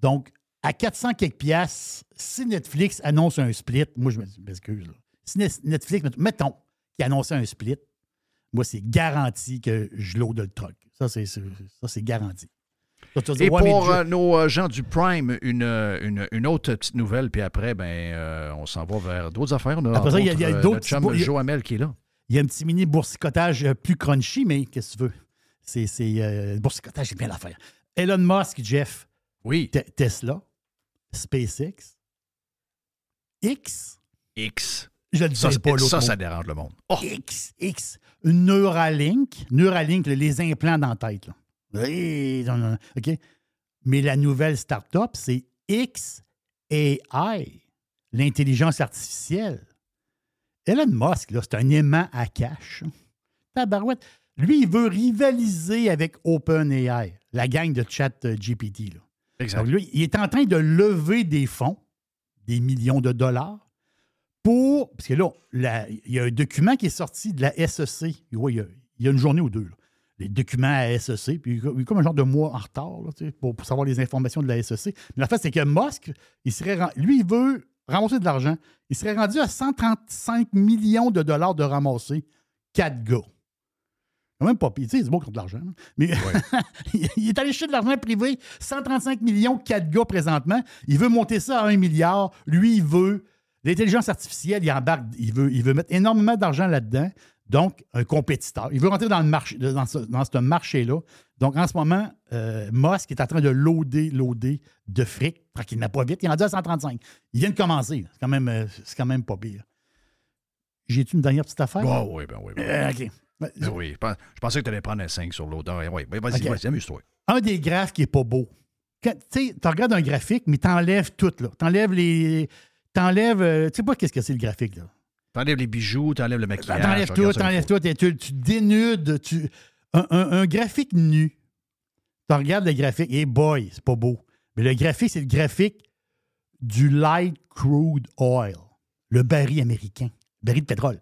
Donc, à 400 quelques piastres, si Netflix annonce un split, moi, je m'excuse. là. Si Net- Netflix, mettons, qui annonçait un split, moi, c'est garanti que je l'ode le truck. Ça, c'est ça, c'est garanti. Ça, dire, Et ouais, pour euh, nos euh, gens du Prime, une, euh, une, une autre petite nouvelle, puis après, ben, euh, on s'en va vers d'autres affaires. On a, Après ça, entre il y a- d'autres chum qui est là. Il y a un petit mini boursicotage plus crunchy, mais qu'est-ce que tu veux? C'est, c'est euh, boursicotage, c'est bien l'affaire. Elon Musk, Jeff, Oui, Te- Tesla, SpaceX, X, X. je le Ça, dis pas l'autre ça, mot. ça dérange le monde. Oh, X, X, Neuralink, Neuralink, les implants dans la tête. Là. Oui, non, non, OK? Mais la nouvelle start-up, c'est XAI, l'intelligence artificielle. Elon Musk, là, c'est un aimant à cash. Tabarouette. Lui, il veut rivaliser avec OpenAI, la gang de chat euh, GPT. Là. exact. Donc, lui, il est en train de lever des fonds, des millions de dollars, pour. Parce que là, la- il y a un document qui est sorti de la SEC. Il, y a, il y a une journée ou deux. là. Les documents à SEC, puis il y a comme un genre de mois en retard là, tu sais, pour, pour savoir les informations de la SEC. Mais la fait, c'est que Musk, il serait, lui, il veut ramasser de l'argent. Il serait rendu à 135 millions de dollars de ramasser. Quatre gars. Quand même pas pire. Tu sais, c'est bon contre l'argent. là. Mais il est allé chercher de l'argent privé, 135 millions, quatre gars présentement. Il veut monter ça à 1 milliard. Lui, il veut. L'intelligence artificielle, il embarque, il veut, il veut mettre énormément d'argent là-dedans. Donc, un compétiteur. Il veut rentrer dans, le marché, dans ce, dans ce marché-là. Donc, en ce moment, euh, Musk est en train de loader, loader de fric, tranquillement pas vite. Il est rendu à 135. Il vient de commencer. C'est quand même, euh, c'est quand même pas pire. J'ai-tu une dernière petite affaire? Bon, oui, ben oui. Ben, Euh, OK. Ben oui. Je pens- je pensais que tu allais prendre un 5 sur l'autre. Ah, Oui, ben, vas-y, vas-y, amuse-toi. un des graphes qui est pas beau. Tu regardes un graphique, mais tu enlèves tout. là. Tu enlèves les. T'enlèves. euh, tu sais pas qu'est-ce que c'est le graphique, là. T'enlèves les bijoux, t'enlèves le maquillage. T'enlèves tout, t'enlèves tout. Tu, tu dénudes. Tu, un, un- un graphique nu. Tu regardes le graphique, et boy, c'est pas beau. Mais le graphique, c'est le graphique du light crude oil, le baril américain, le baril de pétrole.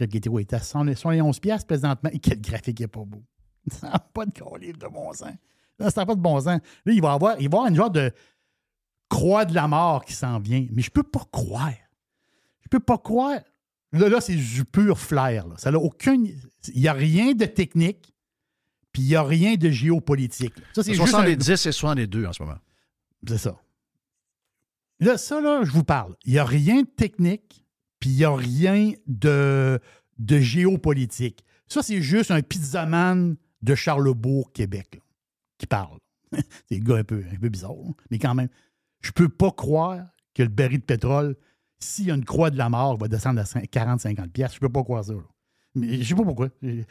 Ouais, il était à 100 111 piastres présentement. Et quel graphique est pas beau. Ça n'a pas de livre de bon sens. Là, ça n'a pas de bon sens. Là, il va y avoir, il va avoir une genre de croix de la mort qui s'en vient. Mais je peux pas croire. Je peux pas croire. Là, là c'est du pur flair. là. Ça n'a aucun. Il n'y a rien de technique, puis il n'y a rien de géopolitique. Ça, c'est C'est juste un- 70 et 62 en ce moment. c'est ça. Là, ça, là, je vous parle. Il n'y a rien de technique, puis il n'y a rien de, de géopolitique. Ça, c'est juste un pizzaman de Charlebourg, Québec, là, qui parle. c'est un gars un peu, un peu bizarre, là, mais quand même. Je peux pas croire que le baril de pétrole, s'il y a une croix de la mort, va descendre à 40-50 pièces. Je peux pas croire ça. là. Mais je sais pas pourquoi.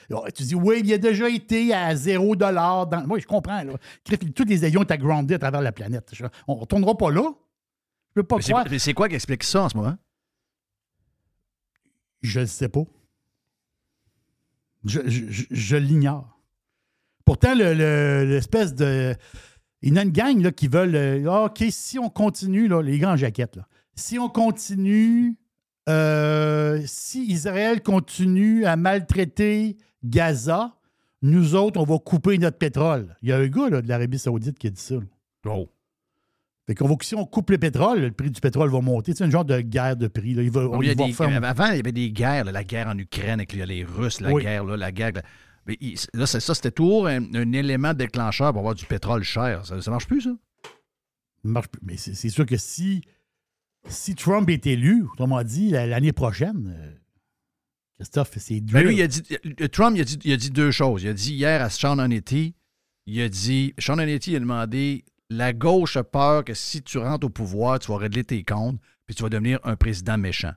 Oh, Tu dis, oui, il a déjà été à 0 dans... Moi, je comprends. Là. Tous les avions étaient groundés à travers la planète. On ne retournera pas là. Je peux pas croire. mais c'est quoi qui explique ça en ce moment? Je ne sais pas. Je, l'ignore. Pourtant, le- le- l'espèce de. Il y a une gang là, qui veulent. euh, Ah, OK, si on continue, là, les grands jaquettes, là, si on continue, euh, si Israël continue à maltraiter Gaza, nous autres, on va couper notre pétrole. Il y a un gars là, de l'Arabie Saoudite qui a dit ça. Oh. Fait qu'on va, si on coupe le pétrole, le prix du pétrole va monter. C'est une genre de guerre de prix. Là. Il va, Oh, il y a des- Avant, il y avait des guerres, là, la guerre en Ukraine avec les, Russes, la Oui. guerre, là, la guerre. là. Mais il- là, c'est ça, c'était toujours un, un élément déclencheur pour avoir du pétrole cher. Ça, ça marche plus, ça? Ça marche plus. Mais c'est sûr que si, si Trump est élu, autrement dit, la- l'année prochaine, euh, Christophe, c'est dur. Ben lui, il a dit, euh, Trump, il a dit, il a dit deux choses. Il a dit hier à Sean Hannity, il a dit, Sean Hannity a demandé, la gauche a peur que si tu rentres au pouvoir, tu vas régler tes comptes, puis tu vas devenir un président méchant.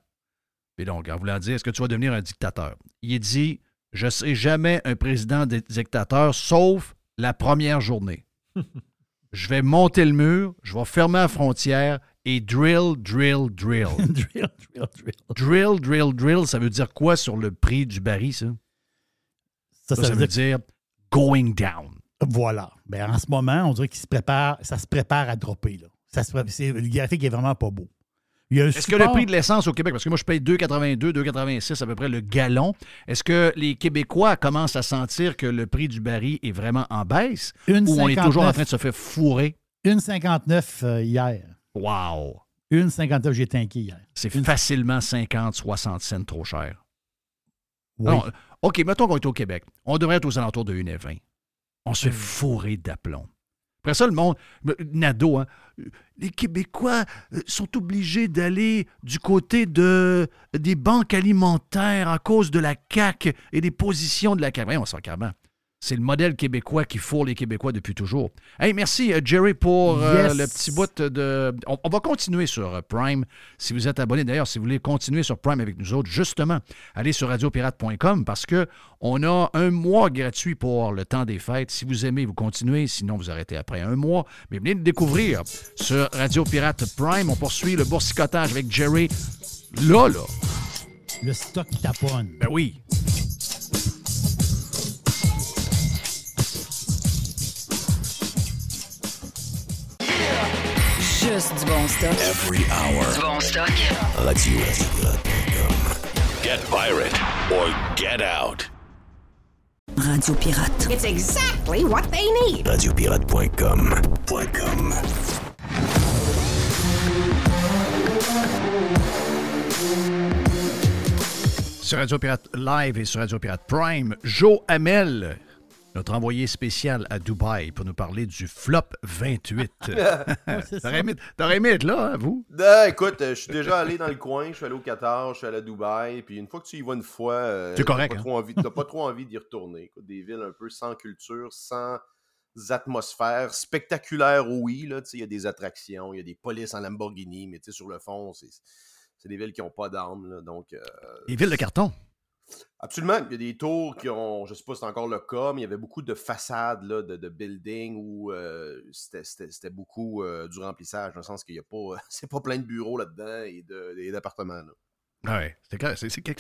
Et donc, en voulant dire, est-ce que tu vas devenir un dictateur? Il dit, je ne serai jamais un président di- dictateur, sauf la première journée. je vais monter le mur, je vais fermer la frontière et drill, drill, drill. drill, drill, drill. drill, drill, drill, ça veut dire quoi sur le prix du baril, ça? Ça, Ça, ça ça veut veut dire dire going down. Voilà. Ben, en ce moment, on dirait qu'il se prépare, ça se prépare à dropper. Là. Ça se, le graphique est vraiment pas beau. Est-ce que le prix de l'essence au Québec, parce que moi je paye 2,82, 2,86 à peu près le gallon, est-ce que les Québécois commencent à sentir que le prix du baril est vraiment en baisse Une ou on est toujours en 59. train de se faire fourrer? 1,59 euh, hier. Wow! 1,59, j'ai tanké hier. C'est Une- facilement 50, 60 cents trop cher. Oui. Non, OK, mettons qu'on est au Québec. On devrait être aux alentours de 1,20. On Hmm. se fait fourrer d'aplomb. Après ça, le monde, Nado, hein, les Québécois euh, sont obligés d'aller du côté de, des banques alimentaires à cause de la CAQ et des positions de la CAQ. Ça, carrément. C'est le modèle québécois qui fourre les Québécois depuis toujours. Hey, merci, euh, Jerry, pour euh, le petit bout de. On, on va continuer sur euh, Prime. Si vous êtes abonné, d'ailleurs, si vous voulez continuer sur Prime avec nous autres, justement, allez sur radiopirate.com parce que on a un mois gratuit pour le temps des fêtes. Si vous aimez, vous continuez. Sinon, vous arrêtez après un mois. Mais venez le découvrir sur Radio Pirate Prime. On poursuit le boursicotage avec Jerry. Là, là. Le stock taponne. Ben oui. Juste du bon stock. Every hour. Du bon stock. Radio Get pirate or get out. Radio Pirate. It's exactly what they need. Radiopirate.com. Point com. Sur Radio Pirate Live et sur Radio Pirate Prime, Joe Hamel, notre envoyé spécial à Dubaï pour nous parler du flop 28. c'est ça. T'aurais aimé, aimé être là, hein, vous? Écoute, je suis déjà allé dans le coin, je suis allé au Qatar, je suis allé à Dubaï, puis une fois que tu y vas une fois, euh, C'est correct, t'as hein? pas, trop envie, t'as pas trop envie d'y retourner. Des villes un peu sans culture, sans atmosphère, spectaculaires, oui, tu il y a des attractions, il y a des polices en Lamborghini, mais tu sais, sur le fond, c'est des villes qui n'ont pas là, donc... euh, Les villes de carton. Absolument. Il y a des tours qui ont, je sais pas si c'est encore le cas, mais il y avait beaucoup de façades là, de, de buildings où euh, c'était- beaucoup euh, du remplissage, dans le sens qu'il y a pas, c'est pas plein de bureaux là-dedans et d'appartements. là. Ouais, c'est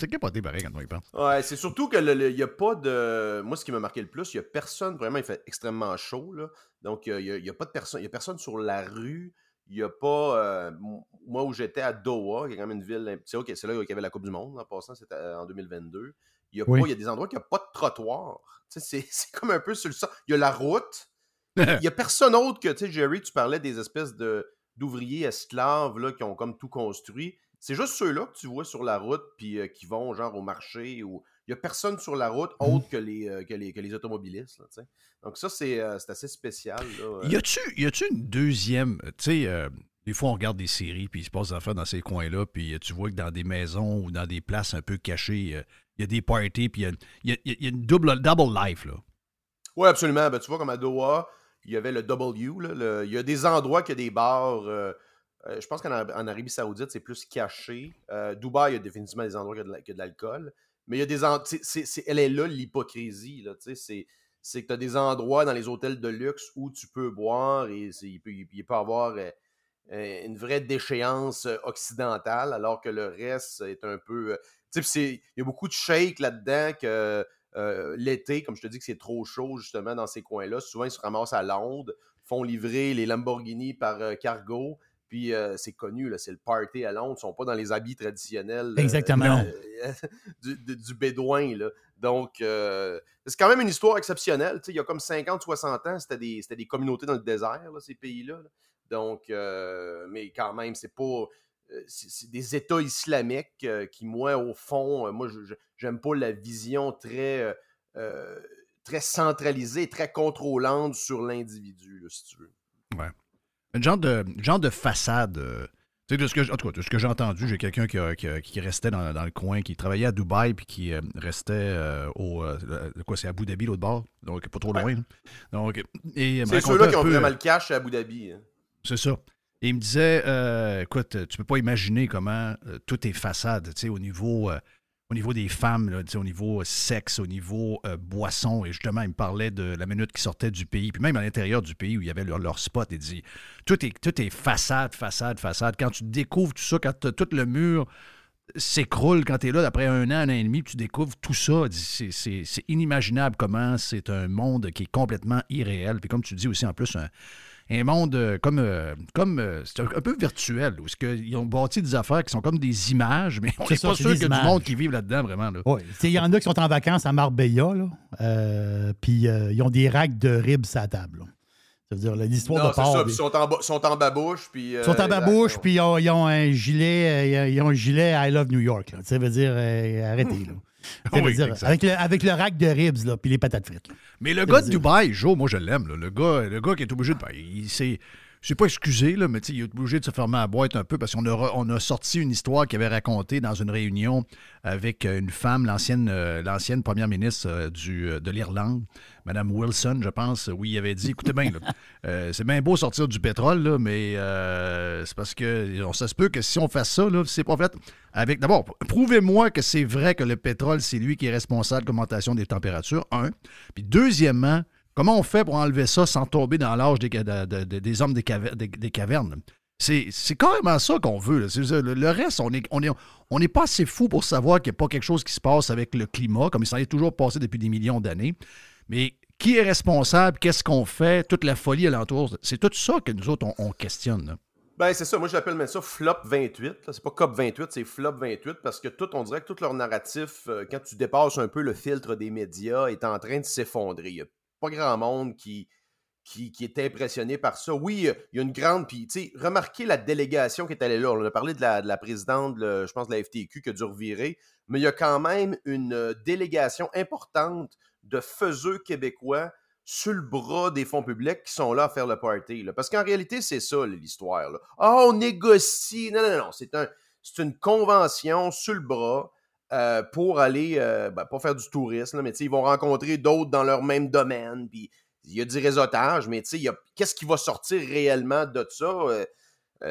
capoté pareil quand on y pense. Ouais, c'est surtout que il y a pas de. Moi, ce qui m'a marqué le plus, il y a personne, vraiment, il fait extrêmement chaud, là. Donc, il y a, il y a pas de personne, il y a personne sur la rue. Il y a pas. euh, moi, où j'étais à Doha, qui est quand même une ville. C'est ok, c'est là qu'il y avait la Coupe du Monde, en passant, c'était euh, en 2022. Il y a, Oui. pas, il y a des endroits qui n'ont pas de trottoir. Tu sais, c'est c'est comme un peu sur le sang. Il y a la route. Il y a personne autre que, tu sais, Jerry, tu parlais des espèces de d'ouvriers esclaves là, qui ont comme tout construit. C'est juste ceux-là que tu vois sur la route puis euh, qui vont genre au marché ou il y a personne sur la route autre que les, euh, que les, que les automobilistes. là. Donc ça, c'est euh, c'est assez spécial. Là. euh. Y a-tu une deuxième. Tu sais, euh, des fois, on regarde des séries, puis il se passe des affaires dans ces coins-là, puis euh, tu vois que dans des maisons ou dans des places un peu cachées, euh, il y a des parties, puis il y y a- il y a une double, double life, là. Oui, absolument. Ben, tu vois, comme à Doha, il y avait le W. il y a des endroits qui a des bars. euh, euh, je pense qu'en Ara- en Arabie Saoudite, c'est plus caché. Euh, Dubaï, il y a définitivement des endroits qui ont de l'alcool. Mais il y a des endroits. Elle est là, l'hypocrisie. C'est c'est que tu as des endroits dans les hôtels de luxe où tu peux boire et il peut, il peut avoir euh, euh, une vraie déchéance euh, occidentale, alors que le reste est un peu. il y a beaucoup de shakes là-dedans que l'été, comme je te dis que c'est trop chaud justement dans ces coins-là, souvent ils se ramassent à Londres, font livrer les Lamborghini par cargo, puis euh, c'est connu, c'est le party à Londres, ils sont pas dans les habits traditionnels euh, Exactement. euh, du, du- du bédouin. Là. Donc, euh, c'est quand même une histoire exceptionnelle. Il y a comme 50-60 ans, c'était des, des communautés dans le désert, là, ces pays-là. là. Donc, mais quand même, c'est pas. C'est des États islamiques qui, moi, au fond, moi, j'aime pas la vision très très centralisée, très contrôlante sur l'individu, si tu veux. Ouais. Un genre de, genre de façade. euh, tu sais, de ce que, en tout cas, de ce que j'ai entendu, j'ai quelqu'un qui, qui restait dans, dans le coin, qui travaillait à Dubaï, puis qui euh, restait euh, au. euh, quoi, c'est Abu Dhabi, l'autre bord, donc pas trop loin. Donc, et, C'est ceux-là qui ont vraiment le cash à Abu Dhabi. hein. C'est ça. Et il me disait, euh, écoute, tu peux pas imaginer comment tout est façade, tu sais, au niveau, au niveau des femmes, au niveau euh, sexe, au niveau euh, boisson. Et justement, il me parlait de la minute qui sortait du pays, puis même à l'intérieur du pays où il y avait leur, spot. Il dit, tout est, tout est façade, façade, façade. Quand tu découvres tout ça, quand tout le mur s'écroule quand tu es là, après un an, un an et demi, tu découvres tout ça. C'est inimaginable comment c'est un monde qui est complètement irréel. Puis comme tu dis aussi, en plus, un, un monde euh, comme, euh, comme euh, c'est un, peu virtuel, où que ils ont bâti des affaires qui sont comme des images, mais on C'est n'est pas sûr qu'il y a du monde qui vit là-dedans, vraiment. Là. Oui. Il y en a qui sont en vacances à Marbella, là, euh, puis euh, ils ont des racks de ribs à la table. là. Ça veut dire l'histoire de ça. des- ils sont en, ba- sont en babouche. Puis, Ils euh, sont en babouche, puis ils ont, ils ont un gilet, euh, ils ont un gilet I love New York. là. Ça veut dire euh, arrêtez là. Oui, dire, avec, le, avec le rack de ribs là, puis les patates frites. là. Mais le gars de Dubaï, Joe, moi je l'aime. Le gars, le gars qui est obligé de. il. Je sais pas excusé, là, mais tu sais, il est obligé de se fermer à boîte un peu parce qu'on a, re- on a sorti une histoire qu'il avait racontée dans une réunion avec une femme, l'ancienne, euh, l'ancienne première ministre euh, du, euh, de l'Irlande, Mme Wilson, je pense, où il avait dit écoutez bien, euh, c'est bien beau sortir du pétrole, là, mais euh, c'est parce que on, ça se peut que si on fait ça, là, c'est pas fait avec. D'abord, prouvez-moi que c'est vrai que le pétrole, c'est lui qui est responsable de l'augmentation des températures, un. Puis deuxièmement, comment on fait pour enlever ça sans tomber dans l'âge des, de- de- de- des hommes des, caver- des- des cavernes? C'est, carrément ça qu'on veut. le, reste, on n'est pas assez fou pour savoir qu'il n'y a pas quelque chose qui se passe avec le climat, comme il s'en est toujours passé depuis des millions d'années. Mais qui est responsable? Qu'est-ce qu'on fait? Toute la folie alentour. C'est tout ça que nous autres, on, on questionne. Ben, c'est ça. Moi, j'appelle même ça Flop 28. là. C'est pas COP 28, c'est Flop 28 parce que tout, on dirait que tout leur narratif, euh, quand tu dépasses un peu le filtre des médias, est en train de s'effondrer. Pas grand monde qui, qui, est impressionné par ça. Oui, euh, il y a une grande. Puis, tu sais, remarquez la délégation qui est allée là. On a parlé de la, de la présidente, je pense, de la FTQ qui a dû revirer. Mais il y a quand même une euh, délégation importante de faiseux québécois sur le bras des fonds publics qui sont là à faire le party. Parce qu'en réalité, c'est ça l'histoire. Ah, on négocie. Non, non, non. C'est un, c'est une convention sur le bras euh, pour aller, euh, ben, pas faire du tourisme, là, mais ils vont rencontrer d'autres dans leur même domaine. Puis il y a du réseautage, mais qu'est-ce qui va sortir réellement de ça? Euh,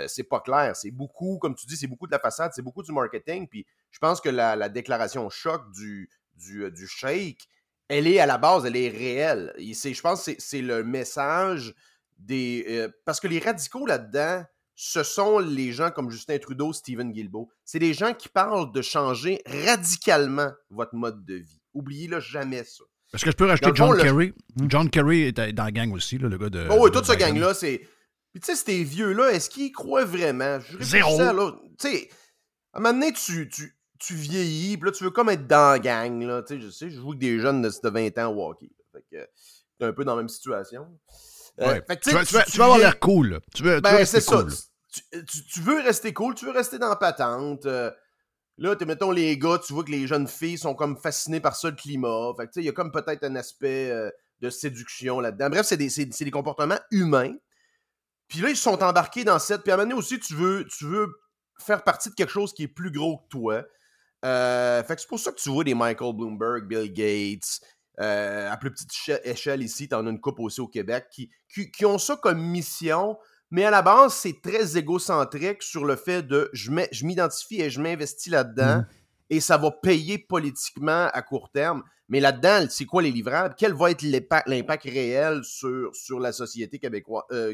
c'est pas clair. C'est beaucoup, comme tu dis, c'est beaucoup de la façade, c'est beaucoup du marketing. Puis je pense que la, la déclaration choc du, du, du sheik, elle est à la base, elle est réelle. Je pense que c'est- le message des. parce que les radicaux là-dedans, ce sont les gens comme Justin Trudeau, Stephen Guilbeault. C'est des gens qui parlent de changer radicalement votre mode de vie. Oubliez-le jamais ça. Est-ce que je peux rajouter fond, John le- Kerry? John Kerry est dans la gang aussi, là, le gars de. Oh oui, de toute ce Biden. gang-là, c'est. Puis tu sais, ces vieux-là, est-ce qu'ils croient vraiment? Je Zéro. Tu sais, à un moment donné, tu, tu, tu vieillis, puis là, tu veux comme être dans la gang, là. Tu sais, je sais, je joue avec des jeunes de, de 20 ans au hockey. Fait que t'es un peu dans la même situation. Ouais. fait que, Tu, vas, tu vas- tu vas avoir l'air cool. Tu veux, Ben, rester c'est ça. cool. Tu, veux rester cool, tu veux rester dans la patente. euh, là, t'es, mettons, les gars, tu vois que les jeunes filles sont comme fascinées par ça, le climat. Fait que, tu sais, il y a comme peut-être un aspect euh, de séduction là-dedans. Bref, c'est des, des comportements humains. Puis là, ils sont embarqués dans cette. Puis à un moment donné aussi, tu veux, tu veux faire partie de quelque chose qui est plus gros que toi. Euh, fait que c'est pour ça que tu vois des Michael Bloomberg, Bill Gates. Euh, à plus petite éche- échelle ici, tu en as une coupe aussi au Québec, qui, qui, qui ont ça comme mission, mais à la base, c'est très égocentrique sur le fait de je m'identifie et je m'investis là-dedans Mhm. et ça va payer politiquement à court terme. Mais là-dedans, c'est quoi les livrables? Quel va être l'impact réel sur, sur la société québécoise, euh,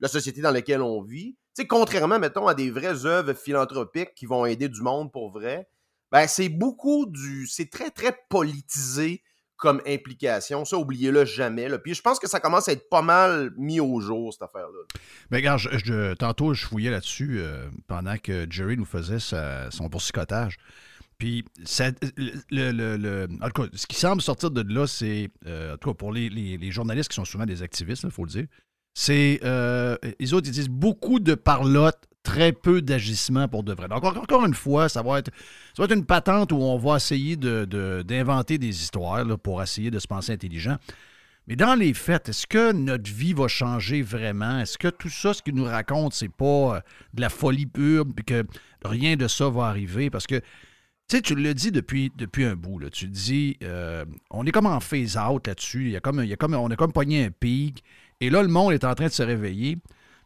la société dans laquelle on vit? Contrairement, mettons, à des vraies œuvres philanthropiques qui vont aider du monde pour vrai, ben c'est beaucoup du. C'est très, très politisé comme implication. Ça, oubliez-le jamais. là. Puis je pense que ça commence à être pas mal mis au jour, cette affaire-là. Mais regarde, je- tantôt, je fouillais là-dessus euh, pendant que Jerry nous faisait sa- son boursicotage. Puis, le, le- en tout cas, ce qui semble sortir de là, c'est, euh, en tout cas, pour les, journalistes qui sont souvent des activistes, il faut le dire, c'est, euh, autres, ils disent beaucoup de parlotte très peu d'agissement pour de vrai. Donc, encore une fois, ça va être, ça va être une patente où on va essayer d'inventer des histoires pour essayer de se penser intelligent. Mais dans les faits, est-ce que notre vie va changer vraiment? Est-ce que tout ça, ce qu'il nous raconte, c'est pas euh, de la folie pure, puis que rien de ça va arriver? Parce que, tu sais, tu le dis depuis, depuis un bout, tu dis, euh, on est comme en phase-out là-dessus, on a comme pogné un pic, et là, le monde est en train de se réveiller,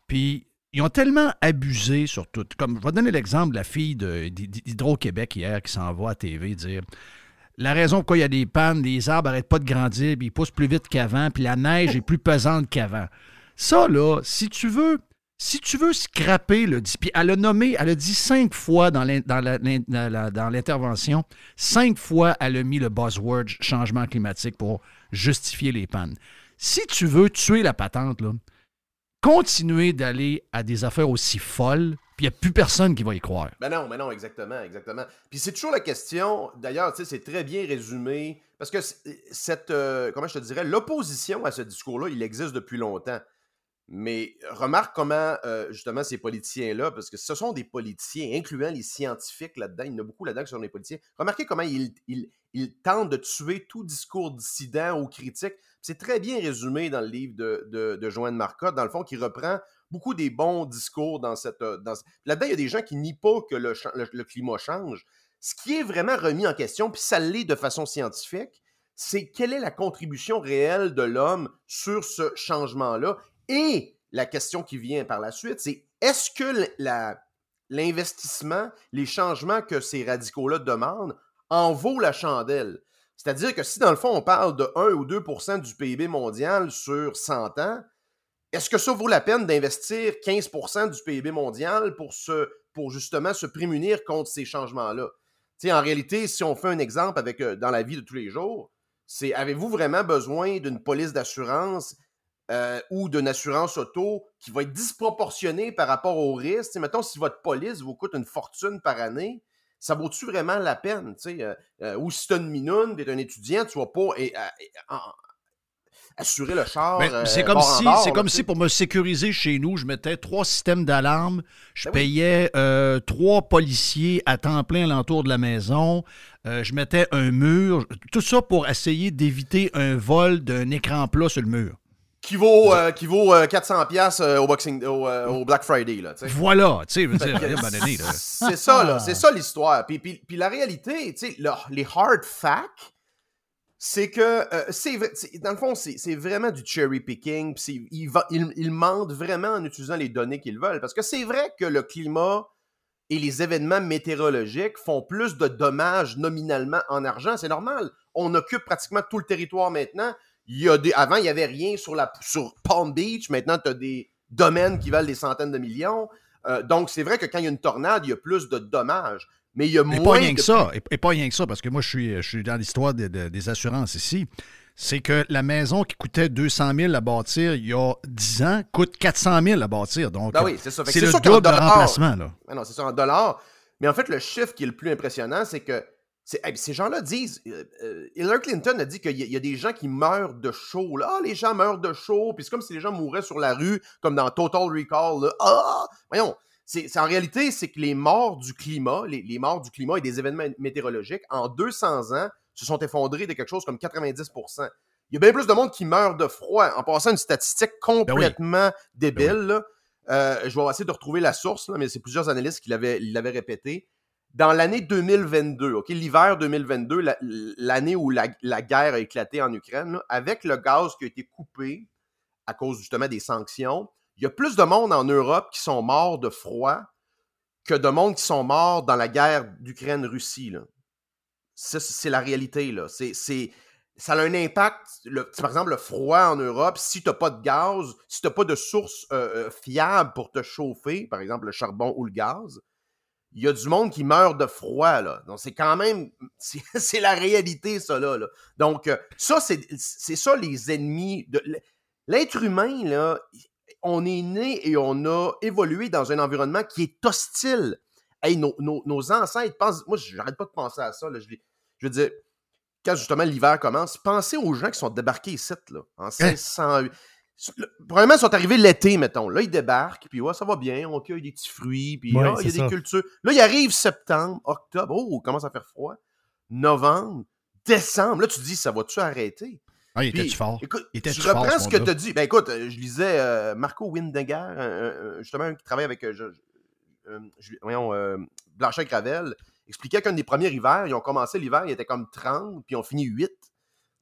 puis ils ont tellement abusé sur tout. Comme, je vais donner l'exemple de la fille d'Hydro-Québec hier qui s'en va à TV dire la raison pourquoi il y a des pannes, les arbres n'arrêtent pas de grandir, puis ils poussent plus vite qu'avant, puis la neige est plus pesante qu'avant. Ça, là, si tu veux, si tu veux scraper le puis elle a nommé, elle a dit cinq fois dans l'intervention, cinq fois elle a mis le buzzword changement climatique pour justifier les pannes. Si tu veux tuer la patente, là, continuer d'aller à des affaires aussi folles, puis il n'y a plus personne qui va y croire. Ben non, mais non, exactement, exactement. Puis c'est toujours la question, d'ailleurs, tu sais, c'est très bien résumé, parce que cette, euh, comment je te dirais, l'opposition à ce discours-là, il existe depuis longtemps. Mais remarque comment, euh, justement, ces politiciens-là, parce que ce sont des politiciens, incluant les scientifiques là-dedans, il y en a beaucoup là-dedans qui sont des politiciens, remarquez comment ils, tentent de tuer tout discours dissident ou critique. C'est très bien résumé dans le livre de, de, Joanne Marcotte, dans le fond, qui reprend beaucoup des bons discours dans cette. euh, Dans... Là-dedans, il y a des gens qui nient pas que le- le climat change. Ce qui est vraiment remis en question, puis ça l'est de façon scientifique, c'est quelle est la contribution réelle de l'homme sur ce changement-là. Et la question qui vient par la suite, c'est est-ce que l'investissement, les changements que ces radicaux-là demandent, en vaut la chandelle? C'est-à-dire que si, dans le fond, on parle de 1 ou 2% du PIB mondial sur 100 ans, est-ce que ça vaut la peine d'investir 15% du PIB mondial pour, justement se prémunir contre ces changements-là? En réalité, si on fait un exemple avec, euh, dans la vie de tous les jours, c'est avez-vous vraiment besoin d'une police d'assurance euh, ou d'une assurance auto qui va être disproportionnée par rapport au risque? Tu sais, mettons, si votre police vous coûte une fortune par année, ça vaut-tu vraiment la peine? euh, euh, ou si tu as une minoune, tu es un étudiant, tu vas pas en- assurer le char. Ben, c'est comme, si, c'est comme si pour me sécuriser chez nous, je mettais trois systèmes d'alarme, je Ben oui. payais euh, trois policiers à temps plein alentour de la maison, euh, je mettais un mur, tout ça pour essayer d'éviter un vol d'un écran plat sur le mur. Qui vaut, euh, qui vaut euh, 400 pièces au, Boxing- au, euh, au Black Friday. Là. Voilà, tu sais. C'est ça, là. C'est ça l'histoire. Puis, puis, puis la réalité, tu sais, le- les hard facts, c'est que, euh, c'est dans le fond, c'est c'est vraiment du cherry picking. Puis ils mentent vraiment en utilisant les données qu'ils veulent. Parce que c'est vrai que le climat et les événements météorologiques font plus de dommages nominalement en argent. C'est normal. On occupe pratiquement tout le territoire maintenant. Il y a des, avant, il n'y avait rien sur, la, sur Palm Beach. Maintenant, tu as des domaines qui valent des centaines de millions. Euh, donc, c'est vrai que quand il y a une tornade, il y a plus de dommages. Mais il y a Et moins pas rien de... que ça, et, et pas rien que ça, parce que moi, je suis, je suis dans l'histoire de- de- des assurances ici. C'est que la maison qui coûtait 200 000 à bâtir il y a 10 ans coûte 400 000 à bâtir. Donc, Ben oui, c'est ça. C'est le sûr qu'en double de remplacement. Là. Ah non, c'est ça, en dollars. Mais en fait, le chiffre qui est le plus impressionnant, c'est que hey, ces gens-là disent. euh, euh, Hillary Clinton a dit qu'il y, a- il y a des gens qui meurent de chaud. Là. Ah, les gens meurent de chaud. Puis c'est comme si les gens mouraient sur la rue, comme dans Total Recall. là. Ah! Voyons. C'est, en réalité, c'est que les morts du climat, les, les morts du climat et des événements météorologiques, en 200 ans, se sont effondrés de quelque chose comme 90% Il y a bien plus de monde qui meurt de froid, en passant une statistique complètement débile. là. Euh, je vais essayer de retrouver la source, là, mais c'est plusieurs analystes qui l'avaient, l'avaient répété. Dans l'année 2022, ok, l'hiver 2022, la- l'année où la, guerre a éclaté en Ukraine, avec le gaz qui a été coupé à cause justement des sanctions, il y a plus de monde en Europe qui sont morts de froid que de monde qui sont morts dans la guerre d'Ukraine-Russie. c'est la réalité. Ça a un impact. par exemple, le froid en Europe, si tu n'as pas de gaz, si tu n'as pas de source euh, euh, fiable pour te chauffer, par exemple le charbon ou le gaz, il y a du monde qui meurt de froid. Là. Donc, c'est quand même. C'est, la réalité, ça. Là, là. Donc, euh, ça, c'est, ça les ennemis. De, l'être humain, là, on est né et on a évolué dans un environnement qui est hostile. Hey, nos, nos- nos ancêtres pensent. Moi, j'arrête pas de penser à ça. là. Je, je veux dire, quand justement l'hiver commence, pensez aux gens qui sont débarqués ici, là, en 1608. Probablement, ils sont arrivés l'été, mettons. Là, ils débarquent, puis ouais, ça va bien, on cueille des petits fruits, puis Ouais, ah, il y a des cultures. Là, il arrive septembre, octobre, oh, il commence à faire froid. Novembre, décembre. Là, tu te dis, ça va-tu arrêter? Ah, il était-tu fort? Écoute, Il fort, reprends ce ce que tu as dit. Ben écoute, euh, je lisais euh, Marco Windegar, justement, qui travaille avec euh, je- je- voyons, euh, Blanchet Gravel, expliquait qu'un des premiers hivers, ils ont commencé l'hiver, il était comme 30, puis ils ont fini 8.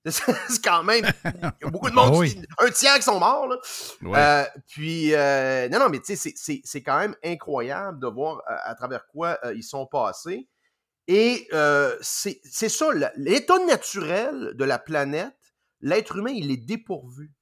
C'est quand même. Il y a beaucoup de monde, Ah oui. qui- un tiers qui sont morts. Là. Ouais. Euh, puis, euh, non, non, mais tu sais, c'est- quand même incroyable de voir euh, à travers quoi euh, ils sont passés. Et c'est ça, l'état naturel de la planète, l'être humain, il est dépourvu.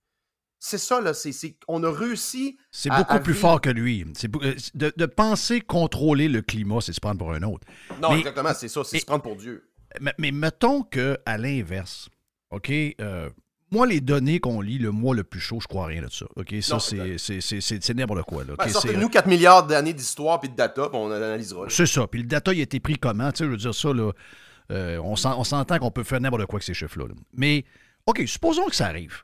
C'est ça, là, c'est on a réussi. C'est beaucoup à plus fort que lui. C'est De, de penser contrôler le climat, c'est se prendre pour un autre. Non, Mais- exactement, c'est ça, c'est se prendre pour Dieu. Mais, mais mettons que à l'inverse, OK, euh, moi, les données qu'on lit le mois le plus chaud, je crois rien de ça. OK, ça, c'est- n'importe quoi. Là, Ben, c'est- Sortez-nous 4 milliards d'années d'histoire puis de data, puis on analysera. C'est ça. Puis le data, il a été pris comment? Tu sais, je veux dire ça, là, euh, on s'en- on s'entend qu'on peut faire n'importe quoi avec ces chiffres-là. là. Mais, OK, supposons que ça arrive.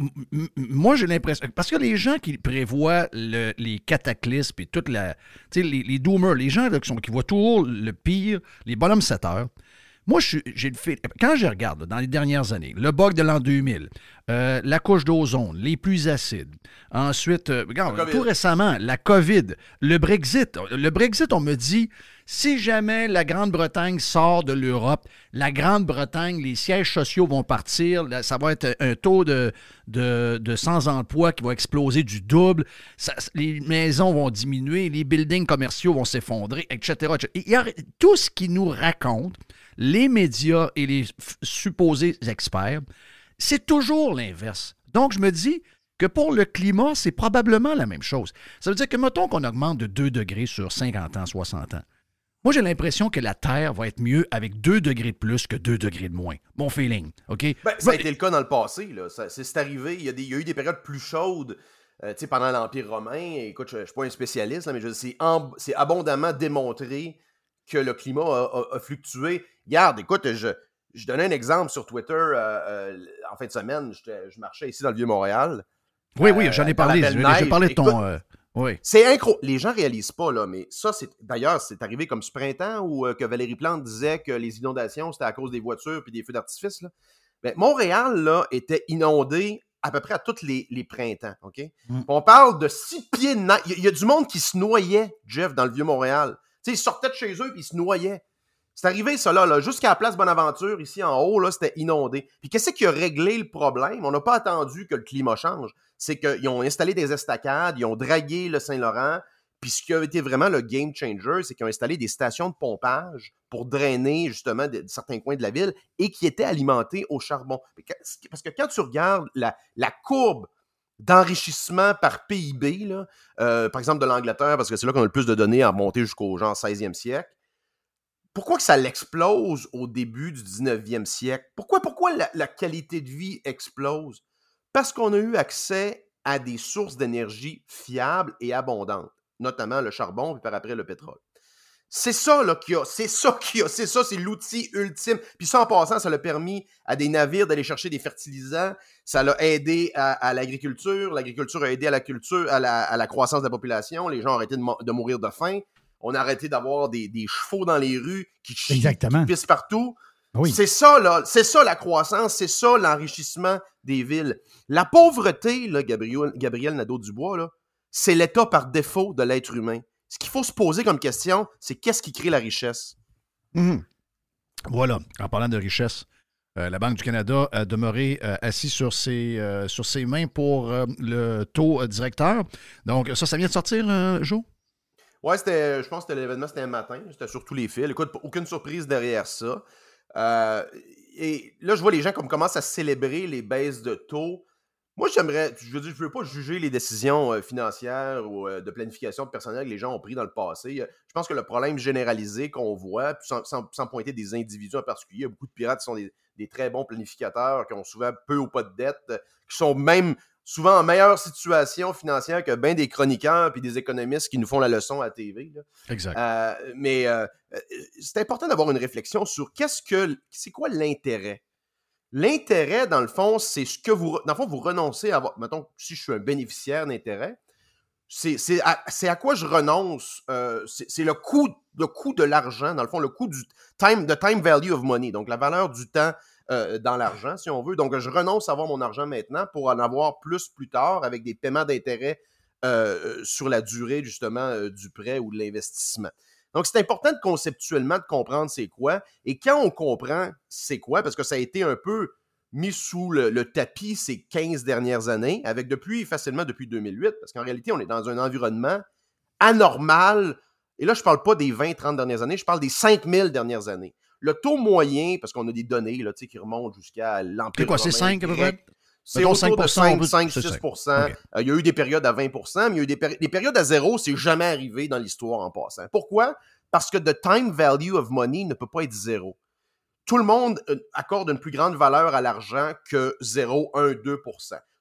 M- moi, j'ai l'impression. Parce que les gens qui prévoient le- les cataclysmes et toute la. Tu sais, les, les doomers, les gens là, qui, sont, qui voient toujours le pire, les bonhommes 7 heures. Moi, j'ai le fait. Quand je regarde là, dans les dernières années, le bug de l'an 2000, euh, la couche d'ozone, les pluies acides, ensuite, euh, regarde, tout récemment, la COVID, le Brexit. Le Brexit, on me dit, si jamais la Grande-Bretagne sort de l'Europe, la Grande-Bretagne, les sièges sociaux vont partir, ça va être un taux de, sans-emploi qui va exploser du double, les maisons vont diminuer, les buildings commerciaux vont s'effondrer, etc. tout ce qui nous raconte, les médias et les supposés experts, c'est toujours l'inverse. Donc, je me dis que pour le climat, c'est probablement la même chose. Ça veut dire que, mettons qu'on augmente de 2 degrés sur 50 ans, 60 ans. Moi, j'ai l'impression que la Terre va être mieux avec 2 degrés de plus que 2 degrés de moins. Mon feeling, OK? Ben, ça a été le cas dans le passé. C'est arrivé. Il y, a des- il y a eu des périodes plus chaudes euh, tu sais, pendant l'Empire romain. Écoute, je ne suis pas un spécialiste, là, mais c'est abondamment démontré que le climat a, a- a fluctué. Regarde, écoute, je, je donnais un exemple sur Twitter euh, euh, en fin de semaine. Je marchais ici dans le Vieux-Montréal. Oui, oui, j'en ai Euh, parlé. J'ai parlé de ton. Écoute, oui. C'est incroyable. Les gens réalisent pas, là, mais ça, c'est. D'ailleurs, c'est arrivé comme ce printemps où euh, que Valérie Plante disait que les inondations, c'était à cause des voitures puis des feux d'artifice. là. Ben, Montréal, là, était inondé à peu près à tous les, les printemps. OK? Mm. On parle de six pieds de neige. Il y a- il y, a du monde qui se noyait, Jeff, dans le Vieux-Montréal. Tu sais, ils sortaient de chez eux puis ils se noyaient. C'est arrivé, ça, là, jusqu'à la place Bonaventure, ici en haut, là, c'était inondé. Puis qu'est-ce qui a réglé le problème? On n'a pas attendu que le climat change. C'est qu'ils ont installé des estacades, ils ont dragué le Saint-Laurent. Puis ce qui a été vraiment le game changer, c'est qu'ils ont installé des stations de pompage pour drainer justement certains coins de la ville et qui étaient alimentés au charbon. Parce que quand tu regardes la, la courbe d'enrichissement par PIB, là, euh, par exemple de l'Angleterre, parce que c'est là qu'on a le plus de données à remonter jusqu'au genre 16e siècle, pourquoi que ça l'explose au début du 19e siècle? Pourquoi, pourquoi la, qualité de vie explose? Parce qu'on a eu accès à des sources d'énergie fiables et abondantes, notamment le charbon, puis par après le pétrole. C'est ça qu'il y a, c'est ça qu'il a, c'est ça, c'est l'outil ultime. Puis ça, en passant, ça l'a permis à des navires d'aller chercher des fertilisants, ça l'a aidé à, l'agriculture, l'agriculture a aidé à la culture, à la, croissance de la population, les gens ont arrêté de mourir de faim, on a arrêté d'avoir des, des chevaux dans les rues qui chient, Exactement. qui pissent partout. Oui. C'est ça, là. C'est ça la croissance, c'est ça l'enrichissement des villes. La pauvreté, là, Gabriel, Gabriel Nadeau-Dubois, là, c'est l'état par défaut de l'être humain. Ce qu'il faut se poser comme question, c'est qu'est-ce qui crée la richesse? Mhm. Voilà, en parlant de richesse, euh, la Banque du Canada a demeuré euh, assis sur ses, euh, sur ses mains pour euh, le taux euh, directeur. Donc, ça, ça vient de sortir, euh, Joe? Ouais, c'était, je pense que l'événement, c'était un matin. C'était sur tous les fils. Écoute, aucune surprise derrière ça. Euh, et là, je vois les gens comme commencent à célébrer les baisses de taux. Moi, j'aimerais, je veux dire, je veux pas juger les décisions euh, financières ou euh, de planification de personnel que les gens ont pris dans le passé. Je pense que le problème généralisé qu'on voit, sans, sans- pointer des individus en particulier, beaucoup de pirates qui sont des, des très bons planificateurs, qui ont souvent peu ou pas de dettes, qui sont même souvent en meilleure situation financière que bien des chroniqueurs puis des économistes qui nous font la leçon à TV. là. Exact. Euh, mais euh, euh, c'est important d'avoir une réflexion sur qu'est-ce que c'est quoi l'intérêt? L'intérêt, dans le fond, c'est ce que vous. Dans le fond, vous renoncez à avoir. Mettons, si je suis un bénéficiaire d'intérêt, c'est à, quoi je renonce. euh, c'est c'est le coût, le coût de l'argent, dans le fond, le coût du time, the time value of money, donc la valeur du temps euh, dans l'argent, si on veut. Donc, je renonce à avoir mon argent maintenant pour en avoir plus plus tard avec des paiements d'intérêt euh, sur la durée, justement, euh, du prêt ou de l'investissement. Donc, c'est important de conceptuellement de comprendre c'est quoi. Et quand on comprend c'est quoi, parce que ça a été un peu mis sous le, le tapis ces 15 dernières années, avec depuis facilement depuis 2008, parce qu'en réalité, on est dans un environnement anormal. Et là, je ne parle pas des 20-30 dernières années, je parle des 5000 dernières années. Le taux moyen, parce qu'on a des données là, qui remontent jusqu'à l'Empire. C'est quoi, c'est romain 5 à peu près? C'est autour de 5%, 5, on veut- 5 c'est 6 ça. OK. Euh, Il y a eu des périodes à 20% mais il y a eu des, péri- des périodes à zéro, c'est jamais arrivé dans l'histoire en passant. Pourquoi? Parce que the time value of money ne peut pas être zéro. Tout le monde euh, accorde une plus grande valeur à l'argent que 0, 1, 2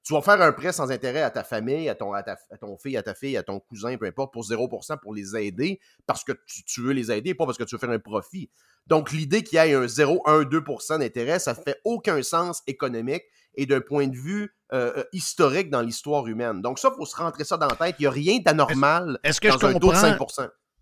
Tu vas faire un prêt sans intérêt à ta famille, à ton, à ta, à ton fille, à ta fille, à ton cousin, peu importe, pour 0 pour les aider, parce que tu, tu veux les aider, pas parce que tu veux faire un profit. Donc, l'idée qu'il y ait un 0, 1, 2% d'intérêt, ça ne fait aucun sens économique et d'un point de vue euh, euh, historique dans l'histoire humaine. Donc, ça, il faut se rentrer ça dans la tête. Il n'y a rien d'anormal Est-ce que dans je un taux de comprends- 5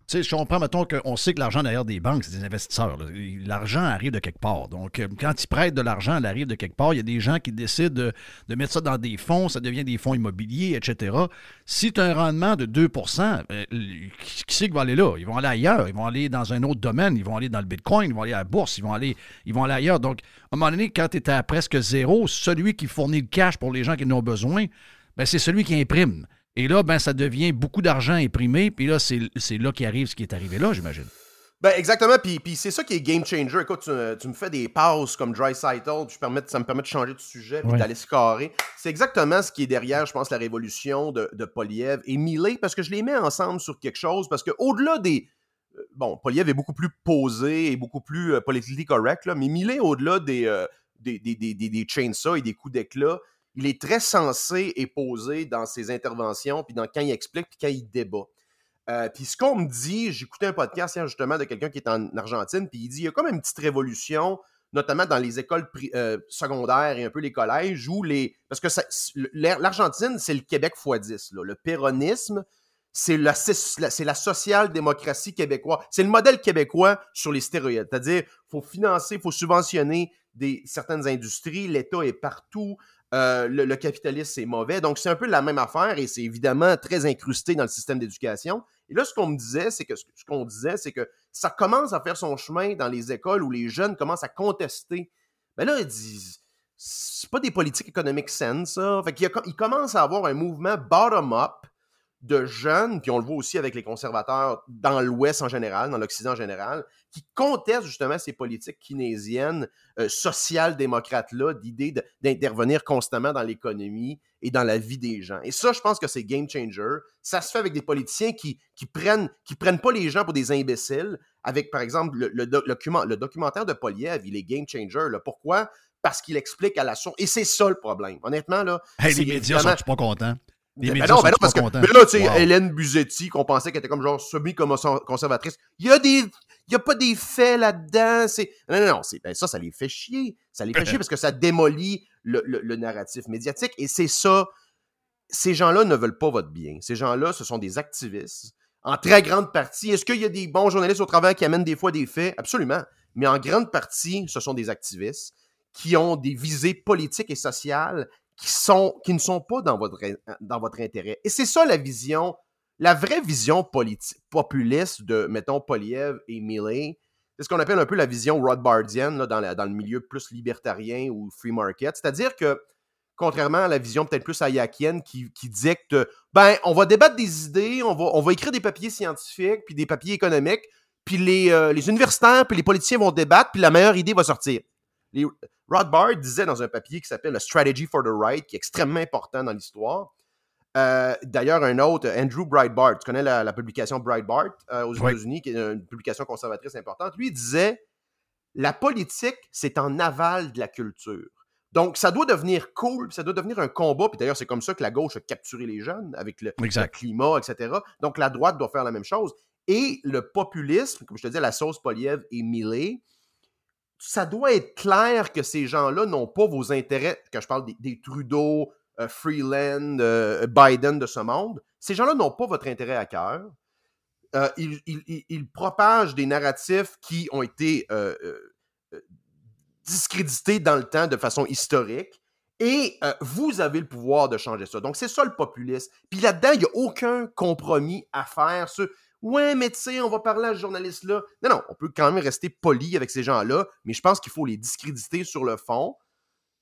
Je comprends, mettons, qu'on sait que l'argent derrière des banques, c'est des investisseurs. L'argent arrive de quelque part. Donc, euh, quand ils prêtent de l'argent, elle arrive de quelque part. Il y a des gens qui décident de, de mettre ça dans des fonds, ça devient des fonds immobiliers, etc. Si tu as un rendement de 2 euh, qui qui c'est qui va aller là? Ils vont aller ailleurs. Ils vont aller dans un autre domaine. Ils vont aller dans le Bitcoin, ils vont aller à la bourse, ils vont aller, ils vont aller ailleurs. Donc, à un moment donné, quand tu es à presque zéro, celui qui fournit le cash pour les gens qui en ont besoin, ben, c'est celui qui imprime. Et là, ben, ça devient beaucoup d'argent imprimé. Puis là, c'est c'est là qu'arrive ce qui est arrivé là, j'imagine. Ben exactement, puis, puis c'est ça qui est game changer. Écoute, tu, tu me fais des pauses comme Dry permets, ça me permet de changer de sujet puis Ouais. d'aller se carrer. C'est exactement ce qui est derrière, je pense, la révolution de, de Poliev et Millet, parce que je les mets ensemble sur quelque chose, parce qu'au-delà des... euh, Bon, Poliev est beaucoup plus posé et beaucoup plus euh, politically correct, là, mais Millet, au-delà des, euh, des, des, des, des, des chainsaws et des coups d'éclat, il est très sensé et posé dans ses interventions, puis dans quand il explique, puis quand il débat. Euh, puis ce qu'on me dit, j'écoutais un podcast hier justement de quelqu'un qui est en Argentine, puis il dit il y a comme une petite révolution, notamment dans les écoles euh, secondaires et un peu les collèges, où les. Parce que l'Argentine, c'est le Québec x 10. là. Le péronisme, c'est la social-démocratie québécoise. C'est le modèle québécois sur les stéroïdes. C'est-à-dire, il faut financer, il faut subventionner des, certaines industries, l'État est partout, euh, le, le capitalisme, c'est mauvais. Donc, c'est un peu la même affaire et c'est évidemment très incrusté dans le système d'éducation. Et là, ce qu'on me disait, c'est que ce qu'on disait, c'est que ça commence à faire son chemin dans les écoles où les jeunes commencent à contester. Mais là, ils disent, c'est pas des politiques économiques saines, ça. Fait qu'il il commence à avoir un mouvement bottom-up de jeunes, puis on le voit aussi avec les conservateurs dans l'Ouest en général, dans l'Occident en général, qui contestent justement ces politiques keynésiennes, euh, social-démocrates-là, d'idée d'intervenir constamment dans l'économie et dans la vie des gens. Et ça, je pense que c'est game changer. Ça se fait avec des politiciens qui, qui prennent qui prennent pas les gens pour des imbéciles. Avec, par exemple, le, le doc- document- le documentaire de Poliev, il est game changer. Là. Pourquoi? Parce qu'il explique à la source. Et c'est ça le problème. Honnêtement, là. Hey, les médias sont pas contents. Les ben médias non, ben sont non, parce que mais là, tu sais, Wow. Hélène Buzetti, qu'on pensait qu'elle était comme genre semi-conservatrice, il y a des. Il n'y a pas des faits là-dedans. Non, non, non. Ben ça, ça les fait chier. Ça les fait chier parce que ça démolit le, le- le narratif médiatique. Et c'est ça. Ces gens-là ne veulent pas votre bien. Ces gens-là, ce sont des activistes. En très grande partie. Est-ce qu'il y a des bons journalistes au travail qui amènent des fois des faits? Absolument. Mais en grande partie, ce sont des activistes qui ont des visées politiques et sociales qui, ne sont pas dans votre, intérêt. Et c'est ça la vision, la vraie vision populiste de, mettons, Poliev et Millet. C'est ce qu'on appelle un peu la vision Rothbardienne dans le milieu plus libertarien ou free market. C'est-à-dire que, contrairement à la vision peut-être plus hayakienne qui, qui dicte, ben, on va débattre des idées, on va, on va écrire des papiers scientifiques, puis des papiers économiques, puis les, euh, les universitaires, puis les politiciens vont débattre, puis la meilleure idée va sortir. Les, Rothbard disait dans un papier qui s'appelle A Strategy for the Right, qui est extrêmement important dans l'histoire. Euh, D'ailleurs, un autre, Andrew Breitbart, tu connais la, la publication Breitbart euh, aux Oui. États-Unis, qui est une publication conservatrice importante, lui disait La politique, c'est en aval de la culture. Donc, ça doit devenir cool, ça doit devenir un combat. Puis d'ailleurs, c'est comme ça que la gauche a capturé les jeunes avec le climat, etc. Donc, la droite doit faire la même chose. Et le populisme, comme je te disais, la sauce Poliev et Millet, ça doit être clair que ces gens-là n'ont pas vos intérêts, quand je parle des, Trudeau, euh, Freeland, euh, Biden de ce monde, ces gens-là n'ont pas votre intérêt à cœur. Euh, ils, ils- propagent des narratifs qui ont été discrédités dans le temps de façon historique. Et vous avez le pouvoir de changer ça. Donc, c'est ça le populisme. Puis là-dedans, il n'y a aucun compromis à faire Ouais, mais tu on va parler à ce journaliste-là. Non, non, on peut quand même rester poli avec ces gens-là, mais je pense qu'il faut les discréditer sur le fond.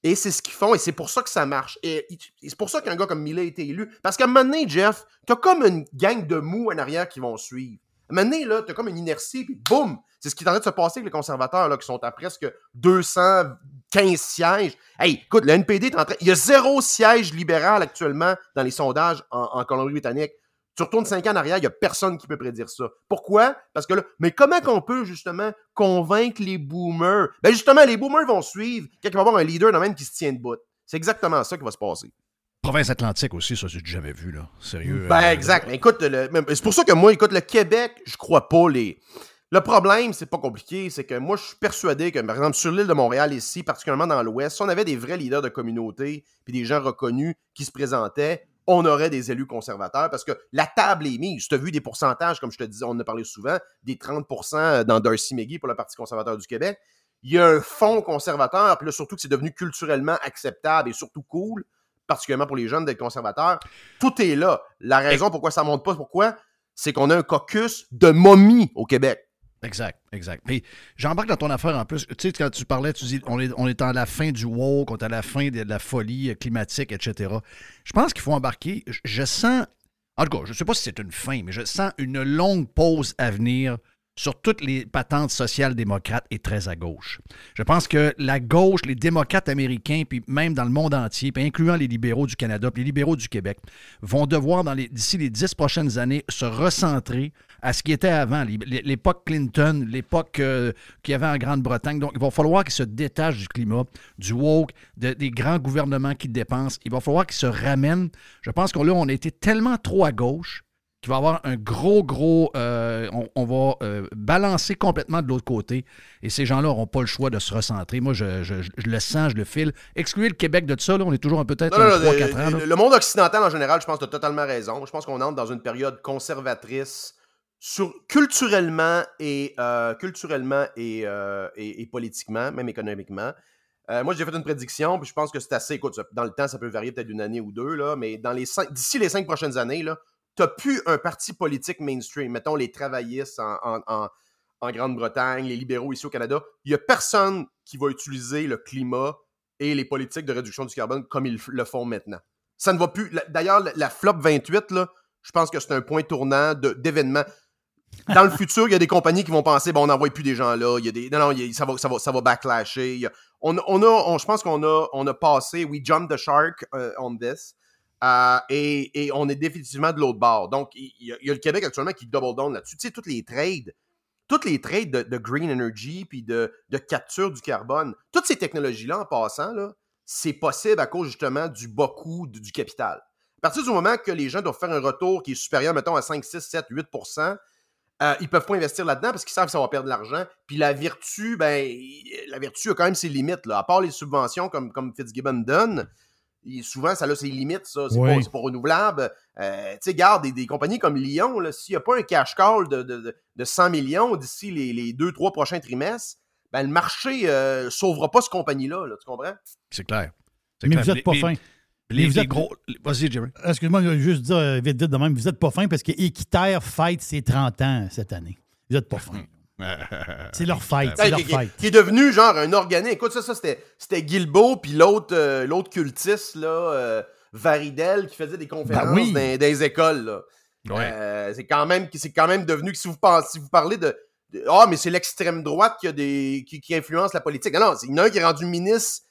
Et c'est ce qu'ils font, et c'est pour ça que ça marche. Et, c'est pour ça qu'un gars comme Millet a été élu. Parce qu'à un moment donné, Jeff, t'as comme une gang de mous en arrière qui vont suivre. À un moment donné, là, t'as comme une inertie, puis boum! C'est ce qui est en train de se passer avec les conservateurs, là, qui sont à presque 215 sièges. Hey, écoute, le NPD est en train... Il y a zéro siège libéral actuellement dans les sondages en Colombie-Britannique. Tu retournes cinq ans en arrière, il n'y a personne qui peut prédire ça. Pourquoi? Parce que là, mais comment qu'on peut justement convaincre les boomers? Ben justement, les boomers vont suivre quand il va y avoir un leader dans même qui se tient debout. C'est exactement ça qui va se passer. Province Atlantique aussi, ça, j'ai jamais vu, là. Sérieux. Ben euh, exact. Mais écoute, c'est pour ça que moi, écoute, le Québec, je crois pas les. Le problème, c'est pas compliqué, c'est que moi, je suis persuadé que, par exemple, sur l'île de Montréal, ici, particulièrement dans l'Ouest, si on avait des vrais leaders de communauté, puis des gens reconnus qui se présentaient, on aurait des élus conservateurs parce que la table est mise. Tu as vu des pourcentages, comme je te disais, on en a parlé souvent, des 30% dans Darcy McGee pour le Parti conservateur du Québec. Il y a un fond conservateur, puis là, surtout que c'est devenu culturellement acceptable et surtout cool, particulièrement pour les jeunes d'être conservateurs. Tout est là. La raison pourquoi ça monte pas, pourquoi? C'est qu'on a un caucus de momies au Québec. Exact, exact. Puis j'embarque dans ton affaire en plus. Tu sais, quand tu parlais, tu dis on est, on est à la fin du woke, on est à la fin de la folie euh, climatique, etc. Je pense qu'il faut embarquer. Je, je sens, en tout cas, je ne sais pas si c'est une fin, mais je sens une longue pause à venir sur toutes les patentes social-démocrates et très à gauche. Je pense que la gauche, les démocrates américains, puis même dans le monde entier, puis incluant les libéraux du Canada, puis les libéraux du Québec, vont devoir, d'ici les dix prochaines années, se recentrer à ce qui était avant, l'é- l'époque Clinton, l'époque euh, qu'il y avait en Grande-Bretagne. Donc, il va falloir qu'ils se détachent du climat, du woke, de- des grands gouvernements qui dépensent. Il va falloir qu'ils se ramènent. Je pense qu'on là, on a été tellement trop à gauche qu'il va y avoir un gros, gros... euh, on, on va euh, balancer complètement de l'autre côté. Et ces gens-là n'auront pas le choix de se recentrer. Moi, je, je- je le sens, je le file. Excluer le Québec de ça, là, on est toujours un peut-être Non, non, non, 3-4 ans. le, là. le monde occidental en général, je pense que tu as totalement raison. Je pense qu'on entre dans une période conservatrice sur, culturellement et euh, culturellement et, et- et politiquement, même économiquement. Moi, j'ai fait une prédiction, puis je pense que c'est assez. Écoute, dans le temps, ça peut varier peut-être d'une année ou deux, là, mais dans les cinq- d'ici les cinq prochaines années, là, t'as plus un parti politique mainstream. Mettons les travaillistes en, Grande-Bretagne, les libéraux ici au Canada. Il n'y a personne qui va utiliser le climat et les politiques de réduction du carbone comme ils le font maintenant. Ça ne va plus. D'ailleurs, la, flop 28, là, je pense que c'est un point tournant de- d'événement. Dans le futur, il y a des compagnies qui vont penser, bon, on n'envoie plus des gens là. Il y a des, non, non, ça, va, ça, va, ça va backlasher. A- on, on a, on- je pense qu'on a, on a passé, we jumped the shark euh, on this. Euh, et, on est définitivement de l'autre bord. Donc, il y, a, le Québec actuellement qui double down là-dessus. Tu sais, toutes les trades, toutes les trades de, green energy puis de, capture du carbone, toutes ces technologies-là, en passant, c'est possible à cause justement du bas coût du, capital. À partir du moment que les gens doivent faire un retour qui est supérieur, mettons, à 5, 6, 7, 8% euh, ils peuvent pas investir là-dedans parce qu'ils savent que ça va perdre de l'argent. Puis la vertu, ben, la vertu a quand même ses limites. À part les subventions comme, comme Fitzgibbon donne, souvent, ça a ses limites, ça. C'est Oui. pas, c'est pas renouvelable. Euh, tu sais, garde des, des compagnies comme Lyon, là, s'il n'y a pas un cash call de, de, de- de 100 millions d'ici les, les deux, trois prochains trimestres, ben, le marché ne sauvera pas cette compagnie-là, là, tu comprends? C'est clair. C'est Mais clair. vous n'êtes pas les- fin. Les, Mais vous les êtes- gros. Vas-y, Jerry. Excuse-moi, je vais juste dire euh, vite, vite de même, vous n'êtes pas fin parce que Équiterre fête ses 30 ans cette année. Vous n'êtes pas fin. C'est leur fête. C'est leur qui, qui- fête. qui est devenu genre un organique. Écoute, ça, ça c'était, c'était Guilbeault, puis l'autre, euh, l'autre cultiste, là, euh, Varidel, qui faisait des conférences Ben oui. dans, dans les écoles. Là. Ouais. Euh, c'est, quand même, c'est quand même devenu que si vous, pensez, si vous parlez de. Ah, mais c'est l'extrême droite qui, a des, qui, qui influence la politique. Non, non, c'est- il y en a un qui est rendu ministre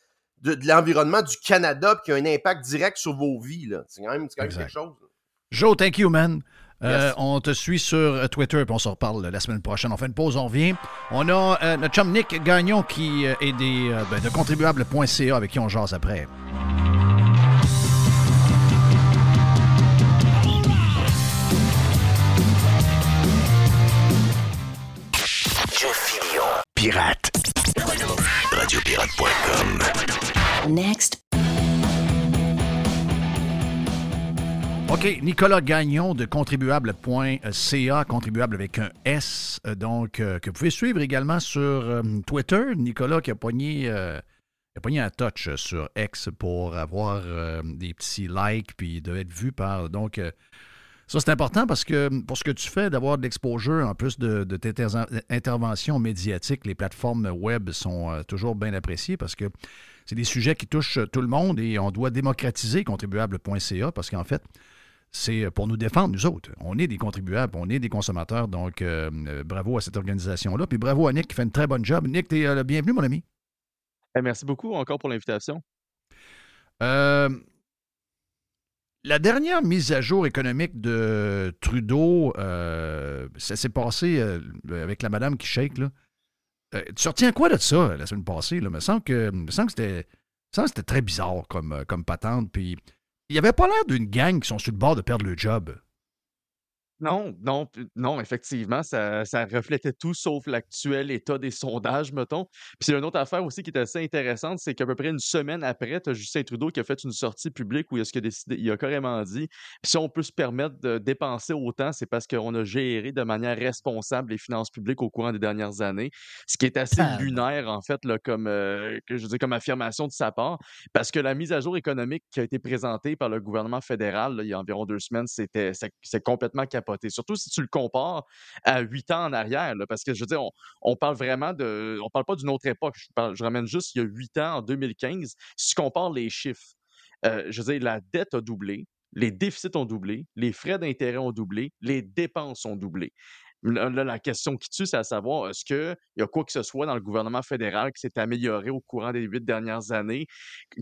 de, de l'environnement du Canada, puis qui a un impact direct sur vos vies. Là. C'est quand même, c'est quand même Exact. quelque chose. là. Joe, thank you, man. Euh, Yes. on te suit sur euh, Twitter, puis on se reparle la semaine prochaine. On fait une pause, on revient. On a euh, notre chum Nick Gagnon qui euh, est des, euh, ben, de contribuable.ca avec qui on jase après. Pirate. Radiopirate.com. Next. OK, Nicolas Gagnon de contribuable.ca, contribuable avec un S, euh, donc euh, que vous pouvez suivre également sur euh, Twitter. Nicolas qui a pogné, a un touch sur X pour avoir des petits likes puis de être vu par. Donc, ça, c'est important parce que pour ce que tu fais, d'avoir de l'exposure en plus de, tes inter- interventions médiatiques, les plateformes web sont toujours bien appréciées parce que c'est des sujets qui touchent tout le monde et on doit démocratiser contribuable.ca parce qu'en fait, c'est pour nous défendre, nous autres. On est des contribuables, on est des consommateurs, donc euh, euh, bravo à cette organisation-là. Puis bravo à Nick qui fait une très bonne job. Nick, t'es euh, le bienvenu, mon ami. Eh, merci beaucoup encore pour l'invitation. Euh, la dernière mise à jour économique de Trudeau, euh, ça s'est passé euh, avec la madame qui shake. Là. Euh, tu retiens quoi de ça la semaine passée? Là? Il me semble que, il me semble que c'était, très bizarre comme, euh, comme patente. Puis il n'y avait pas l'air d'une gang qui sont sur le bord de perdre le job. Non, non, non, effectivement, ça, ça reflétait tout sauf l'actuel état des sondages, mettons. Puis c'est une autre affaire aussi qui est assez intéressante, c'est qu'à peu près une semaine après, tu as Justin Trudeau qui a fait une sortie publique où il a, ce a décidé, il a carrément dit si on peut se permettre de dépenser autant, c'est parce qu'on a géré de manière responsable les finances publiques au courant des dernières années. Ce qui est assez Ah. lunaire, en fait, là, comme, euh, que je veux dire, comme affirmation de sa part, parce que la mise à jour économique qui a été présentée par le gouvernement fédéral là, il y a environ deux semaines, c'était complètement capoté. Surtout si tu le compares à huit ans en arrière, parce que je veux dire, on, parle vraiment de. On parle pas d'une autre époque. Je, parle- ramène juste il y a huit ans, en 2015. Si tu compares les chiffres, euh, je veux dire, la dette a doublé, les déficits ont doublé, les frais d'intérêt ont doublé, les dépenses ont doublé. Là, là, la question qui tue, c'est à savoir, est-ce qu'il y a quoi que ce soit dans le gouvernement fédéral qui s'est amélioré au courant des huit dernières années,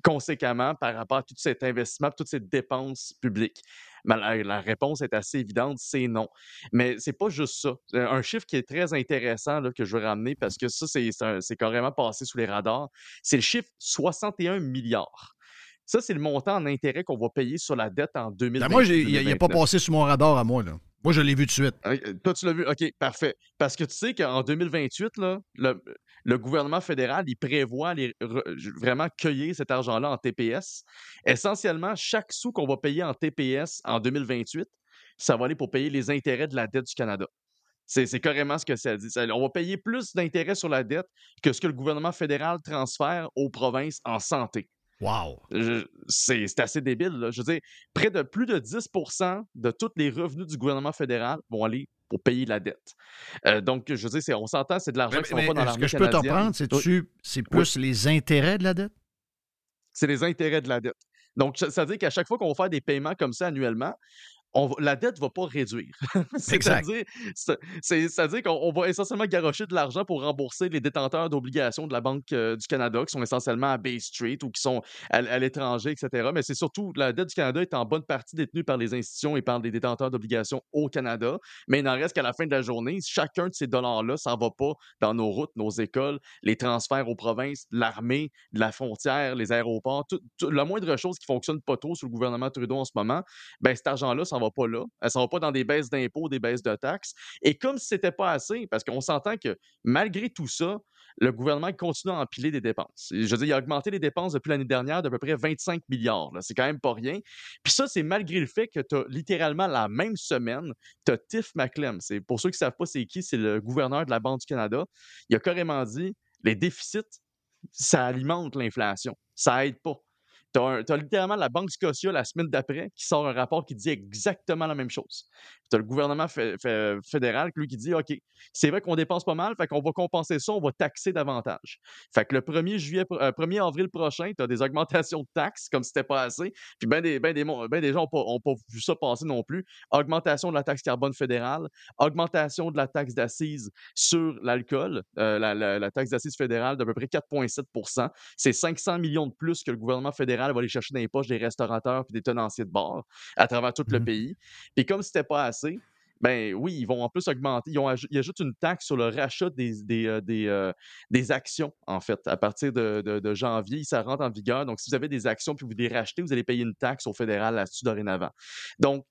conséquemment par rapport à tout cet investissement, toutes ces dépenses publiques? Ben, la, la réponse est assez évidente, c'est non. Mais c'est pas juste ça. Euh, Un chiffre qui est très intéressant là, que je veux ramener parce que ça, c'est carrément passé sous les radars, c'est le chiffre 61 milliards. Ça, c'est le montant en intérêt qu'on va payer sur la dette en Ben, 2020. moi, j'ai- il n'a pas passé sur mon radar à moi. Là. Moi, je l'ai vu de suite. Toi, tu l'as vu? OK, parfait. Parce que tu sais qu'en 2028, là, le, le gouvernement fédéral, il prévoit vraiment cueillir cet argent-là en TPS. Essentiellement, chaque sou qu'on va payer en TPS en 2028, ça va aller pour payer les intérêts de la dette du Canada. C'est carrément ce que ça dit. On va payer plus d'intérêts sur la dette que ce que le gouvernement fédéral transfère aux provinces en santé. Wow! C'est c'est assez débile. là. Je veux dire, près de plus de 10% de tous les revenus du gouvernement fédéral vont aller pour payer la dette. Euh, donc, je veux dire, c'est- on s'entend, c'est de l'argent qui ne va pas dans ce l'armée que je peux te canadienne. reprendre, c'est plus les intérêts de la dette? c'est les intérêts de la dette. Donc, ça ça veut dire qu'à chaque fois qu'on va faire des paiements comme ça annuellement, on la dette ne va pas réduire. C'est-à-dire c'est- c'est- c'est-à-dire qu'on on va essentiellement garocher de l'argent pour rembourser les détenteurs d'obligations de la Banque euh, du Canada, qui sont essentiellement à Bay Street ou qui sont à, à l'étranger, etc. Mais c'est surtout la dette du Canada est en bonne partie détenue par les institutions et par les détenteurs d'obligations au Canada. Mais il n'en reste qu'à la fin de la journée, chacun de ces dollars-là, ça ne va pas dans nos routes, nos écoles, les transferts aux provinces, l'armée, la frontière, les aéroports, tout, tout- la moindre chose qui fonctionne pas trop sous le gouvernement Trudeau en ce moment, ben cet argent-là, va pas là. Ça va pas dans des baisses d'impôts, des baisses de taxes. Et comme si c'était pas assez, parce qu'on s'entend que malgré tout ça, le gouvernement continue à empiler des dépenses. Je veux dire, il a augmenté les dépenses depuis l'année dernière d'à peu près 25 milliards. C'est quand même pas rien. Puis ça, c'est malgré le fait que tu as littéralement la même semaine, tu as Tiff McClem. Pour ceux qui ne savent pas c'est qui, c'est le gouverneur de la Banque du Canada. Il a carrément dit les déficits, ça alimente l'inflation. Ça aide pas. Tu as, littéralement la Banque Scotia la semaine d'après qui sort un rapport qui dit exactement la même chose. Tu as le gouvernement fé- fé- fédéral lui qui dit OK, c'est vrai qu'on dépense pas mal, fait qu'on va compenser ça, on va taxer davantage. Fait que le 1er, juillet, pro- euh, 1er avril prochain, tu as des augmentations de taxes comme si c'était pas assez. Puis ben des, ben ben gens n'ont pas, pas vu ça passer non plus. Augmentation de la taxe carbone fédérale, augmentation de la taxe d'assises sur l'alcool, euh, la taxe d'assises fédérale d'à peu près 4,7% C'est 500 millions de plus que le gouvernement fédéral va aller chercher dans les poches des restaurateurs et des tenanciers de bars à travers tout le Mhm. pays. Puis comme c'était pas assez, ben oui, ils vont en plus augmenter. Ils, ont ils ajoutent une taxe sur le rachat des, des, euh, des, euh, des actions, en fait. À partir de, de- de janvier, ça rentre en vigueur. Donc, si vous avez des actions puis vous les rachetez, vous allez payer une taxe au fédéral là-dessus dorénavant. Donc,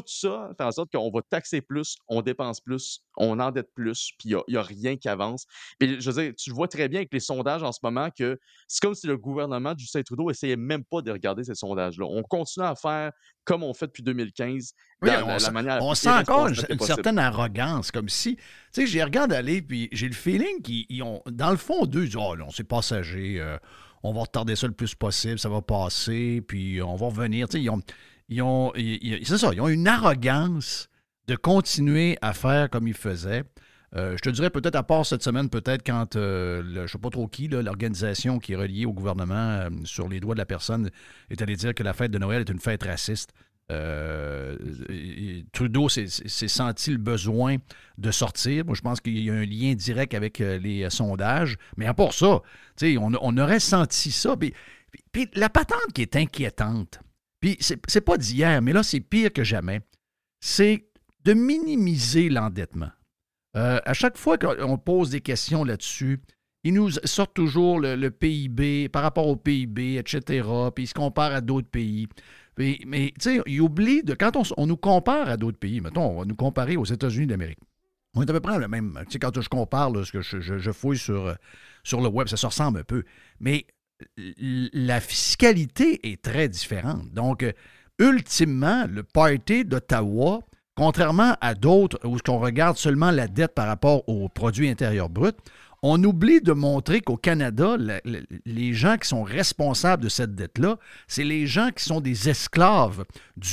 tout ça fait en sorte qu'on va taxer plus, on dépense plus, on endette plus, puis il n'y a, rien qui avance. Puis je veux dire, tu vois très bien avec les sondages en ce moment que c'est comme si le gouvernement du Saint-Trudeau essayait même pas de regarder ces sondages-là. On continue à faire comme on fait depuis 2015. Oui, on, on sent encore une, certaine arrogance, comme si, tu sais, j'ai regardé aller, puis j'ai le feeling qu'ils ont, dans le fond, deux, ils disent, oh non, c'est passager, euh, on va retarder ça le plus possible, ça va passer, puis on va revenir. Tu sais, ils ont, ils ont, c'est une arrogance de continuer à faire comme ils faisaient. Euh, je te dirais peut-être à part cette semaine, peut-être quand, euh, je ne sais pas trop qui, l'organisation qui est reliée au gouvernement euh, sur les doigts de la personne est allée dire que la fête de Noël est une fête raciste. Trudeau s'est senti le besoin de sortir. Moi, je pense qu'il y a un lien direct avec les sondages. Mais à part ça, on, on aurait senti ça. puis la patente qui est inquiétante, puis c'est pas d'hier, mais là, c'est pire que jamais. C'est de minimiser l'endettement. Euh, à chaque fois qu'on pose des questions là-dessus, ils nous sortent toujours le, PIB par rapport au PIB, etc. Puis ils se comparent à d'autres pays. mais tu sais, ils oublient de. Quand on, nous compare à d'autres pays, mettons, on va nous comparer aux États-Unis d'Amérique. On est à peu près le même. Tu sais, quand je compare ce que je, je, fouille sur, sur le web, ça se ressemble un peu. Mais la fiscalité est très différente. Donc, euh, ultimement, le party d'Ottawa, contrairement à d'autres où on regarde seulement la dette par rapport au produit intérieur brut, on oublie de montrer qu'au Canada, les gens qui sont responsables de cette dette-là, c'est les gens qui sont des esclaves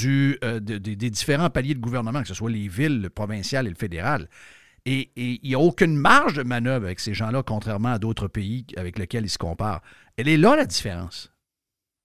euh, des différents paliers de gouvernement, que ce soit les villes, le provincial et le fédéral. Et il n'y a aucune marge de manœuvre avec ces gens-là, contrairement à d'autres pays avec lesquels ils se comparent. Elle est là la différence.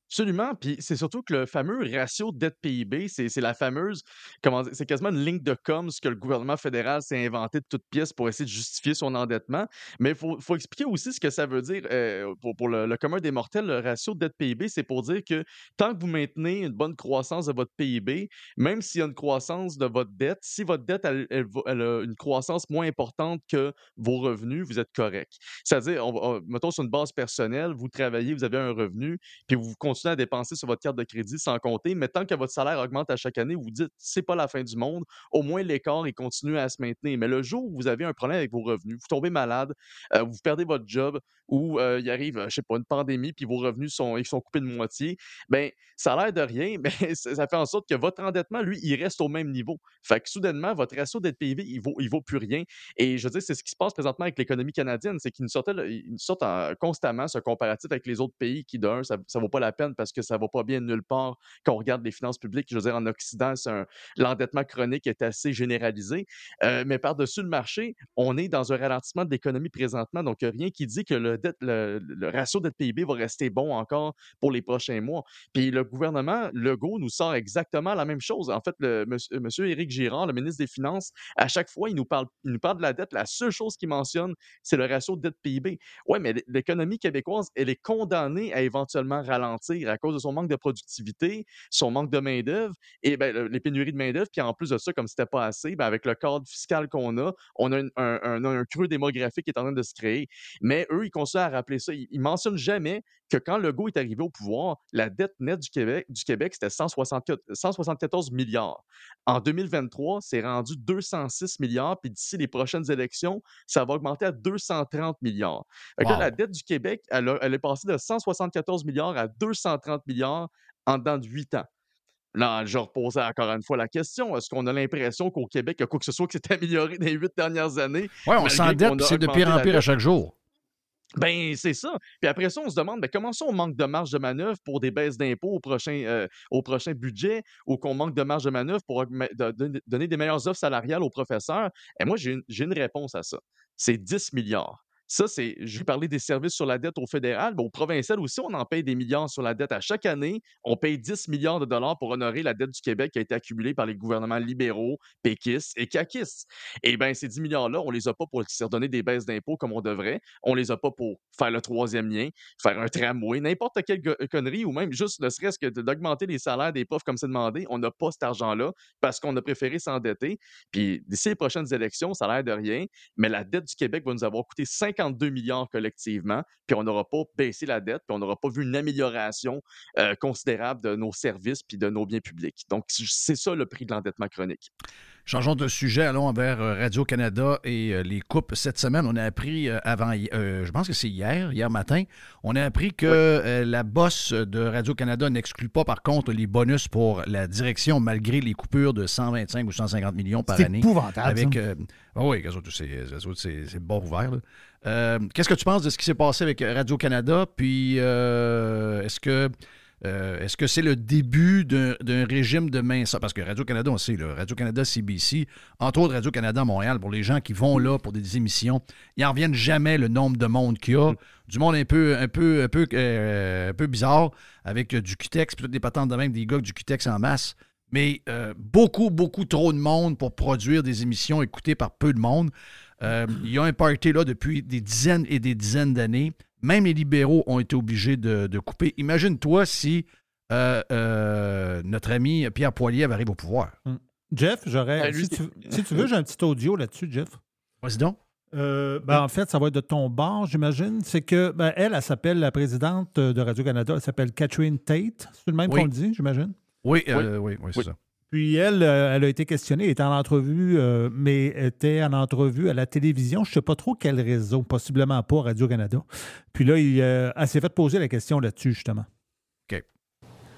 Absolument. Puis c'est surtout que le fameux ratio dette-PIB, c'est la fameuse, comment c'est quasiment une ligne de com ce que le gouvernement fédéral s'est inventé de toutes pièces pour essayer de justifier son endettement. Mais il faut, faut, expliquer aussi ce que ça veut dire euh, pour, le, commun des mortels. Le ratio dette-PIB, c'est pour dire que tant que vous maintenez une bonne croissance de votre PIB, même s'il y a une croissance de votre dette, si votre dette elle, a une croissance moins importante que vos revenus, vous êtes correct. C'est-à-dire, mettons sur une base personnelle, vous travaillez, vous avez un revenu, puis vous à dépenser sur votre carte de crédit sans compter, mais tant que votre salaire augmente à chaque année, vous dites c'est pas la fin du monde, au moins l'écart il continue à se maintenir. Mais le jour où vous avez un problème avec vos revenus, vous tombez malade, euh, vous perdez votre job ou euh, il arrive, je sais pas, une pandémie, puis vos revenus sont, ils sont coupés de moitié, ben ça a l'air de rien, mais ça fait en sorte que votre endettement, lui, il reste au même niveau. Fait que soudainement, votre ratio d'être PIB, il vaut, il vaut plus rien. Et je veux dire, c'est ce qui se passe présentement avec l'économie canadienne, c'est qu'ils nous sortent, ils sortent constamment ce comparatif avec les autres pays qui, d'un, ça, ça vaut pas la peine parce que ça ne va pas bien nulle part quand on regarde les finances publiques. Je veux dire, en Occident, l'endettement chronique est assez généralisé. Euh, mais par-dessus le marché, on est dans un ralentissement de l'économie présentement. Donc, rien qui dit que le, le, ratio dette PIB va rester bon encore pour les prochains mois. Puis le gouvernement Legault nous sort exactement la même chose. En fait, le, monsieur, Éric Girard, le ministre des Finances, à chaque fois, il nous parle, il nous parle de la dette. La seule chose qu'il mentionne, c'est le ratio dette PIB. Oui, mais l'économie québécoise, elle est condamnée à éventuellement ralentir à cause de son manque de productivité, son manque de main-d'œuvre et ben, les pénuries de main-d'œuvre. Puis en plus de ça, comme c'était pas assez, ben, avec le cadre fiscal qu'on a, on a un, creux démographique qui est en train de se créer. Mais eux, ils continuent à rappeler ça. Ils, ne mentionnent jamais que quand Legault est arrivé au pouvoir, la dette nette du Québec, du Québec c'était 174 milliards. En 2023, c'est rendu 206 milliards, puis d'ici les prochaines élections, ça va augmenter à 230 milliards. la dette du Québec, elle, elle est passée de 174 milliards à 200 130 milliards en dedans de 8 ans. Là, je reposais encore une fois la question. Est-ce qu'on a l'impression qu'au Québec, il y a quoi que ce soit qui s'est amélioré dans les huit dernières années? Oui, on s'endette, c'est de pire en pire à chaque jour. Ben, c'est ça. Puis après ça, on se demande ben, comment ça on manque de marge de manœuvre pour des baisses d'impôts au prochain, euh, au prochain budget ou qu'on manque de marge de manœuvre pour donner des meilleures offres salariales aux professeurs? Et moi, j'ai une réponse à ça. C'est 10 milliards. Ça, c'est, je vais parler des services sur la dette au fédéral, mais au provincial aussi, on en paye des milliards sur la dette à chaque année. On paye 10 milliards de dollars pour honorer la dette du Québec qui a été accumulée par les gouvernements libéraux, péquistes et caquistes. Et bien, ces 10 milliards-là, on les a pas pour se redonner des baisses d'impôts comme on devrait. On les a pas pour faire le troisième lien, faire un tramway, n'importe quelle connerie ou même juste ne serait-ce que d'augmenter les salaires des pauvres comme c'est demandé. On n'a pas cet argent-là parce qu'on a préféré s'endetter. Puis d'ici les prochaines élections, ça a l'air de rien, mais la dette du Québec va nous avoir coûté 5 52 milliards collectivement, puis on n'aura pas baissé la dette, puis on n'aura pas vu une amélioration euh, considérable de nos services puis de nos biens publics. Donc, c'est ça le prix de l'endettement chronique. Changeons de sujet, allons vers euh, Radio-Canada et euh, les coupes. Cette semaine, on a appris avant, je pense que c'est hier, hier matin, on a appris que la bosse de Radio-Canada n'exclut pas par contre les bonus pour la direction malgré les coupures de 125 ou 150 millions par année. C'est épouvantable. Avec, ah oui, c'est bon ouvert. Qu'est-ce que tu penses de ce qui s'est passé avec Radio-Canada? Puis, est-ce que euh, est-ce que c'est le début d'un régime de main Parce que Radio-Canada, on sait, Radio-Canada, CBC, entre autres Radio-Canada Montréal, pour les gens qui vont là pour des émissions, ils n'en reviennent jamais le nombre de monde qu'il y a. Du monde un peu, un peu, un peu, euh, un peu bizarre, avec du Cutex, puis des patentes de même, des gars du Cutex en masse. Mais euh, beaucoup, beaucoup trop de monde pour produire des émissions écoutées par peu de monde. il y a un party là depuis des dizaines et des dizaines d'années. Même les libéraux ont été obligés de, couper. Imagine-toi si euh, euh, notre ami Pierre Poilievre arrive au pouvoir. Hum. Jeff, j'aurais. Ben, si, tu, veux, j'ai un petit audio là-dessus, Jeff. Vas-y donc. Euh, ben, en fait, ça va être de ton bord, j'imagine. C'est que ben, elle, elle, s'appelle la présidente de Radio-Canada. Elle s'appelle Catherine Tate. C'est le même qu'on le dit, j'imagine? Oui, oui, oui, c'est ça. Puis elle, euh, elle a été questionnée, elle était en entrevue, euh, mais était en entrevue à la télévision. Je ne sais pas trop quel réseau, possiblement pas Radio-Canada. Puis là, il, euh, elle s'est fait poser la question là-dessus, justement. OK.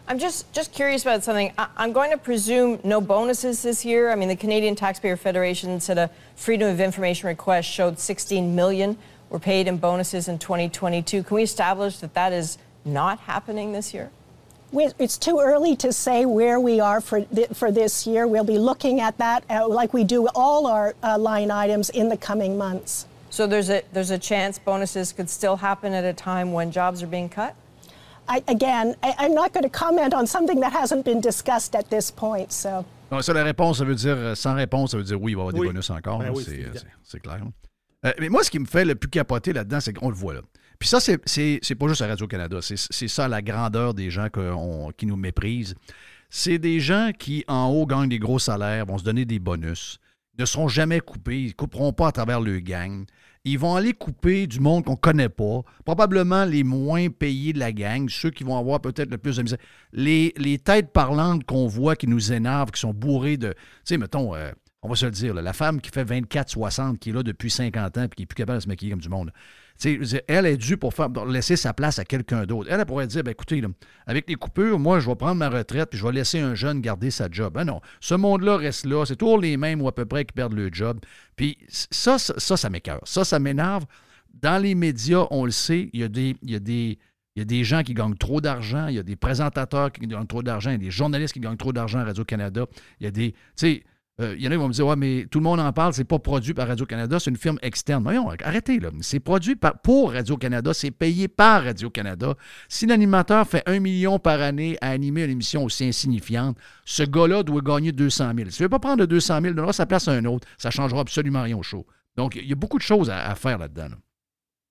I'm just, just curious about something. I'm going to presume no bonuses this year. I mean, the Canadian Taxpayer Federation said a Freedom of Information request showed 16 million were paid in bonuses in 2022. Can we establish that that is not happening this year? It's too early to say where we are for, th- for this year. We'll be looking at that uh, like we do all our uh, line items in the coming months. So there's a, there's a chance bonuses could still happen at a time when jobs are being cut? I, again, I, am not going to comment on something that hasn't been discussed at this point. So. Non, ça, la réponse, ça veut dire, euh, sans réponse, ça veut dire oui, il va y avoir des bonus encore. Ben oui, c'est clair. Euh, mais moi, ce qui me fait le plus capoter là-dedans, c'est qu'on le voit là. Puis ça, c'est pas juste à Radio-Canada. C'est ça la grandeur des gens qui nous méprisent. C'est des gens qui, en haut, gagnent des gros salaires, vont se donner des bonus, ne seront jamais coupés, ils ne couperont pas à travers le gang. Ils vont aller couper du monde qu'on ne connaît pas, probablement les moins payés de la gang, ceux qui vont avoir peut-être le plus de misère. Les, les têtes parlantes qu'on voit qui nous énervent, qui sont bourrées de. Tu sais, mettons, euh, on va se le dire, la femme qui fait 24-60, qui est là depuis 50 ans et qui n'est plus capable de se maquiller comme du monde elle est due pour, faire, laisser sa place à quelqu'un d'autre. Elle, pourrait dire, ben, écoutez, avec les coupures, moi, je vais prendre ma retraite puis je vais laisser un jeune garder sa job. Ben non, ce monde-là reste là. C'est toujours les mêmes ou à peu près qui perdent le job. Puis ça, ça, ça, ça m'écœure. Ça, ça m'énerve. Dans les médias, on le sait, il y a des, il y a des, il y a des gens qui gagnent trop d'argent, il y a des présentateurs qui gagnent trop d'argent, il y a des journalistes qui gagnent trop d'argent à Radio-Canada. Il y a des. Tu euh, il y en a qui vont me dire Ouais, mais tout le monde en parle, c'est pas produit par Radio-Canada, c'est une firme externe. Voyons, arrêtez, là. C'est produit pour Radio-Canada, c'est payé par Radio-Canada. Si l'animateur fait un million par année à animer une émission aussi insignifiante, ce gars-là doit gagner 200 000. Si ne veut pas prendre 200 000, donnera sa place à un autre, ça changera absolument rien au show. Donc, il y a beaucoup de choses à, faire là-dedans. là dedans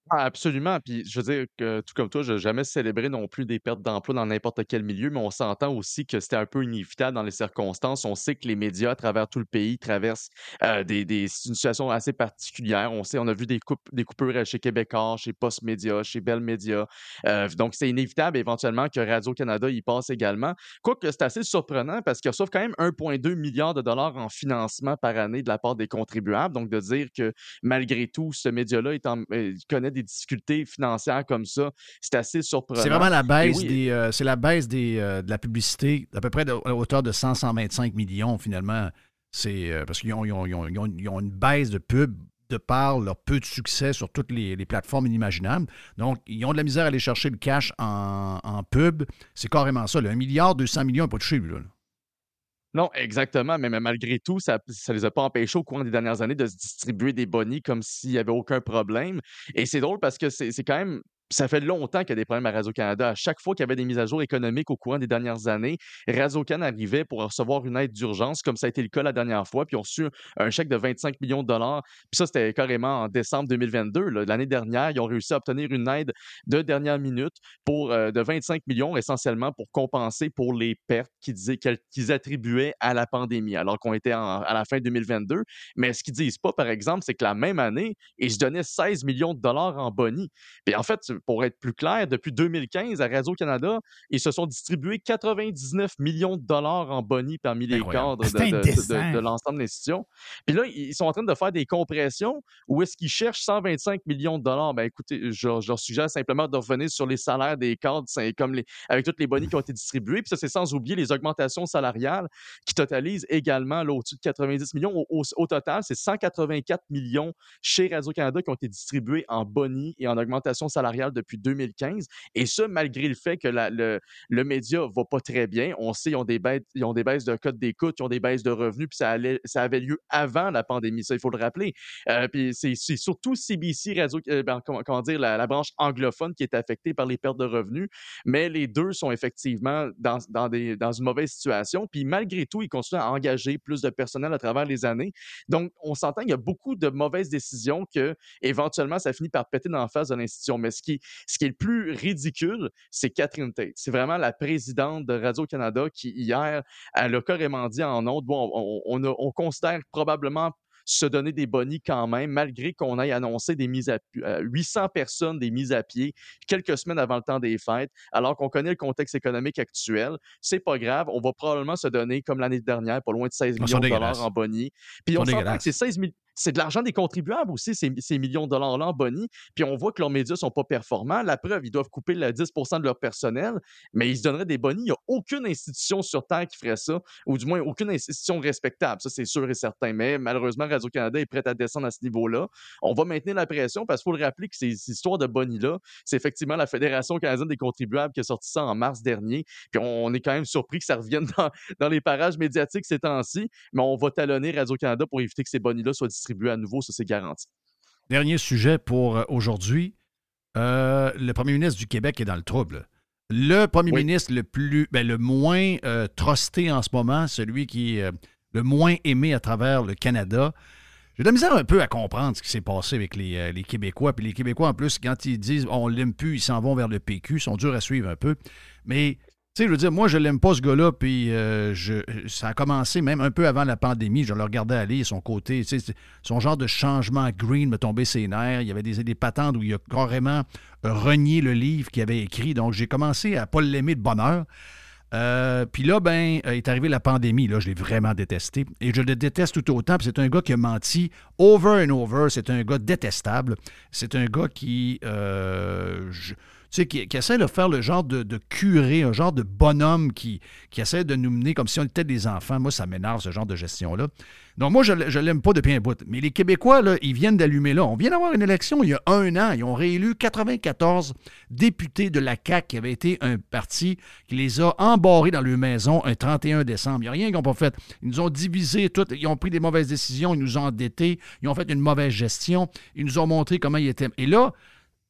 ah, absolument. Puis je veux dire que tout comme toi, je n'ai jamais célébré non plus des pertes d'emploi dans n'importe quel milieu, mais on s'entend aussi que c'était un peu inévitable dans les circonstances. On sait que les médias à travers tout le pays traversent euh, des, des situations assez particulières. On sait, on a vu des, coupes, des coupures chez Québécois, chez Post Média, chez Bell Média. Euh, donc, c'est inévitable éventuellement que Radio-Canada y passe également. Quoique c'est assez surprenant parce qu'ils reçoivent quand même 1,2 milliard de dollars en financement par année de la part des contribuables. Donc, de dire que malgré tout, ce média-là euh, connaît des difficultés financières comme ça, c'est assez surprenant. C'est vraiment la baisse, des, euh, c'est la baisse des, euh, de la publicité, à peu près à hauteur de 100-125 millions finalement. C'est euh, parce qu'ils ont, une baisse de pub de par leur peu de succès sur toutes les, plateformes inimaginables. Donc, ils ont de la misère à aller chercher le cash en, pub. C'est carrément ça. 1 milliard, 200 millions n'est pas touché, lui. Là. Non, exactement. Mais, malgré tout, ça ne les a pas empêchés au cours des dernières années de se distribuer des bonnies comme s'il n'y avait aucun problème. Et c'est drôle parce que c'est quand même ça fait longtemps qu'il y a des problèmes à Radio-Canada. À chaque fois qu'il y avait des mises à jour économiques au courant des dernières années, Radio-Can arrivait pour recevoir une aide d'urgence, comme ça a été le cas la dernière fois, puis ont reçu un chèque de 25 millions de dollars. Puis ça, c'était carrément en décembre 2022. L'année dernière, ils ont réussi à obtenir une aide de dernière minute pour, euh, de 25 millions, essentiellement pour compenser pour les pertes qu'ils attribuaient à la pandémie, alors qu'on était à la fin 2022. Mais ce qu'ils disent pas, par exemple, c'est que la même année, ils se donnaient 16 millions de dollars en boni. Puis en fait, pour être plus clair, depuis 2015, à Radio-Canada, ils se sont distribués 99 millions de dollars en boni parmi les cadres de, l'ensemble de l'institution. Puis là, ils sont en train de faire des compressions où est-ce qu'ils cherchent 125 millions de dollars. Ben écoutez, je, leur suggère simplement de revenir sur les salaires des cadres comme les, avec toutes les bonis qui ont été distribués. Puis ça, c'est sans oublier les augmentations salariales qui totalisent également au-dessus de 90 millions. Au, total, c'est 184 millions chez Radio-Canada qui ont été distribués en boni et en augmentation salariale depuis 2015. Et ça, malgré le fait que le, le média va pas très bien. On sait, ils ont des, baisses, ils ont des baisses de code d'écoute, ils ont des baisses de revenus, puis ça, allait, ça avait lieu avant la pandémie. Ça, il faut le rappeler. Euh, puis c'est surtout CBC, Radio, euh, ben, comment, dire, la, branche anglophone qui est affectée par les pertes de revenus. Mais les deux sont effectivement dans, dans, des, dans une mauvaise situation. Puis malgré tout, ils continuent à engager plus de personnel à travers les années. Donc, on s'entend qu'il y a beaucoup de mauvaises décisions que, éventuellement, ça finit par péter dans la face de l'institution. Mais ce qui, ce qui est le plus ridicule, c'est Catherine Tate. C'est vraiment la présidente de Radio-Canada qui, hier, elle a carrément dit en ondes, bon, on, on considère probablement se donner des bonnies quand même, malgré qu'on ait annoncé des mises à 800 euh, personnes des mises à pied quelques semaines avant le temps des fêtes, alors qu'on connaît le contexte économique actuel. C'est pas grave, on va probablement se donner, comme l'année dernière, pas loin de 16 millions de dollars en bonnies. Puis on s'entend que c'est 16 millions c'est de l'argent des contribuables aussi, ces, millions de dollars-là en boni. Puis on voit que leurs médias ne sont pas performants. La preuve, ils doivent couper le 10% de leur personnel, mais ils se donneraient des bonis. Il n'y a aucune institution sur Terre qui ferait ça, ou du moins aucune institution respectable. Ça, c'est sûr et certain. Mais malheureusement, Radio-Canada est prête à descendre à ce niveau-là. On va maintenir la pression parce qu'il faut le rappeler que ces histoires de bonis-là, c'est effectivement la Fédération canadienne des contribuables qui a sorti ça en mars dernier. Puis on est quand même surpris que ça revienne dans, les parages médiatiques ces temps-ci, mais on va talonner Radio-Canada pour éviter que ces bonis-là soient à nouveau, ça c'est garanti. Dernier sujet pour euh, aujourd'hui. Euh, le premier ministre du Québec est dans le trouble. Le premier ministre le plus, ben, le moins euh, trusté en ce moment, celui qui est le moins aimé à travers le Canada. J'ai de la misère un peu à comprendre ce qui s'est passé avec les, les, Québécois. Puis les Québécois, en plus, quand ils disent on l'aime plus, ils s'en vont vers le PQ, ils sont durs à suivre un peu. Mais sais, je veux dire, moi, je l'aime pas, ce gars-là, puis euh, ça a commencé même un peu avant la pandémie. Je le regardais aller, son côté, tu son genre de changement green me tombait ses nerfs. Il y avait des, des patentes où il a carrément renié le livre qu'il avait écrit. Donc, j'ai commencé à pas l'aimer de bonheur. Euh, puis là, ben, euh, est arrivée la pandémie. Là, je l'ai vraiment détesté. Et je le déteste tout autant. c'est un gars qui a menti over and over. C'est un gars détestable. C'est un gars qui tu sais, qui, essaie de faire le genre de, curé, un genre de bonhomme qui, qui essaie de nous mener comme si on était des enfants. Moi, ça m'énerve, ce genre de gestion-là. Donc, moi, je ne l'aime pas depuis un bout. Mais les Québécois, là, ils viennent d'allumer là. On vient d'avoir une élection il y a un an. Ils ont réélu 94 députés de la CAQ qui avait été un parti qui les a embarrés dans leur maison un 31 décembre. Il n'y a rien qu'ils n'ont pas fait. Ils nous ont divisés tout. Ils ont pris des mauvaises décisions. Ils nous ont endettés. Ils ont fait une mauvaise gestion. Ils nous ont montré comment ils étaient. Et là,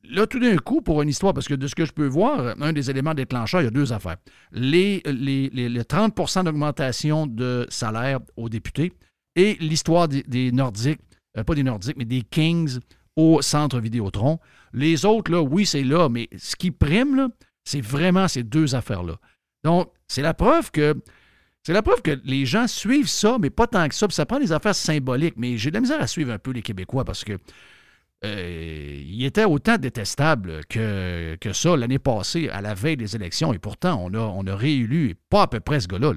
Là, tout d'un coup, pour une histoire, parce que de ce que je peux voir, un des éléments déclencheurs, il y a deux affaires. Les, les, 30% d'augmentation de salaire aux députés et l'histoire des, Nordiques, euh, pas des Nordiques, mais des Kings au centre Vidéotron. Les autres, là, oui, c'est là, mais ce qui prime, c'est vraiment ces deux affaires-là. Donc, c'est la preuve que c'est la preuve que les gens suivent ça, mais pas tant que ça. ça prend des affaires symboliques. Mais j'ai de la misère à suivre un peu les Québécois parce que euh, il était autant détestable que, que ça l'année passée, à la veille des élections. Et pourtant, on a, on a réélu pas à peu près ce gars-là.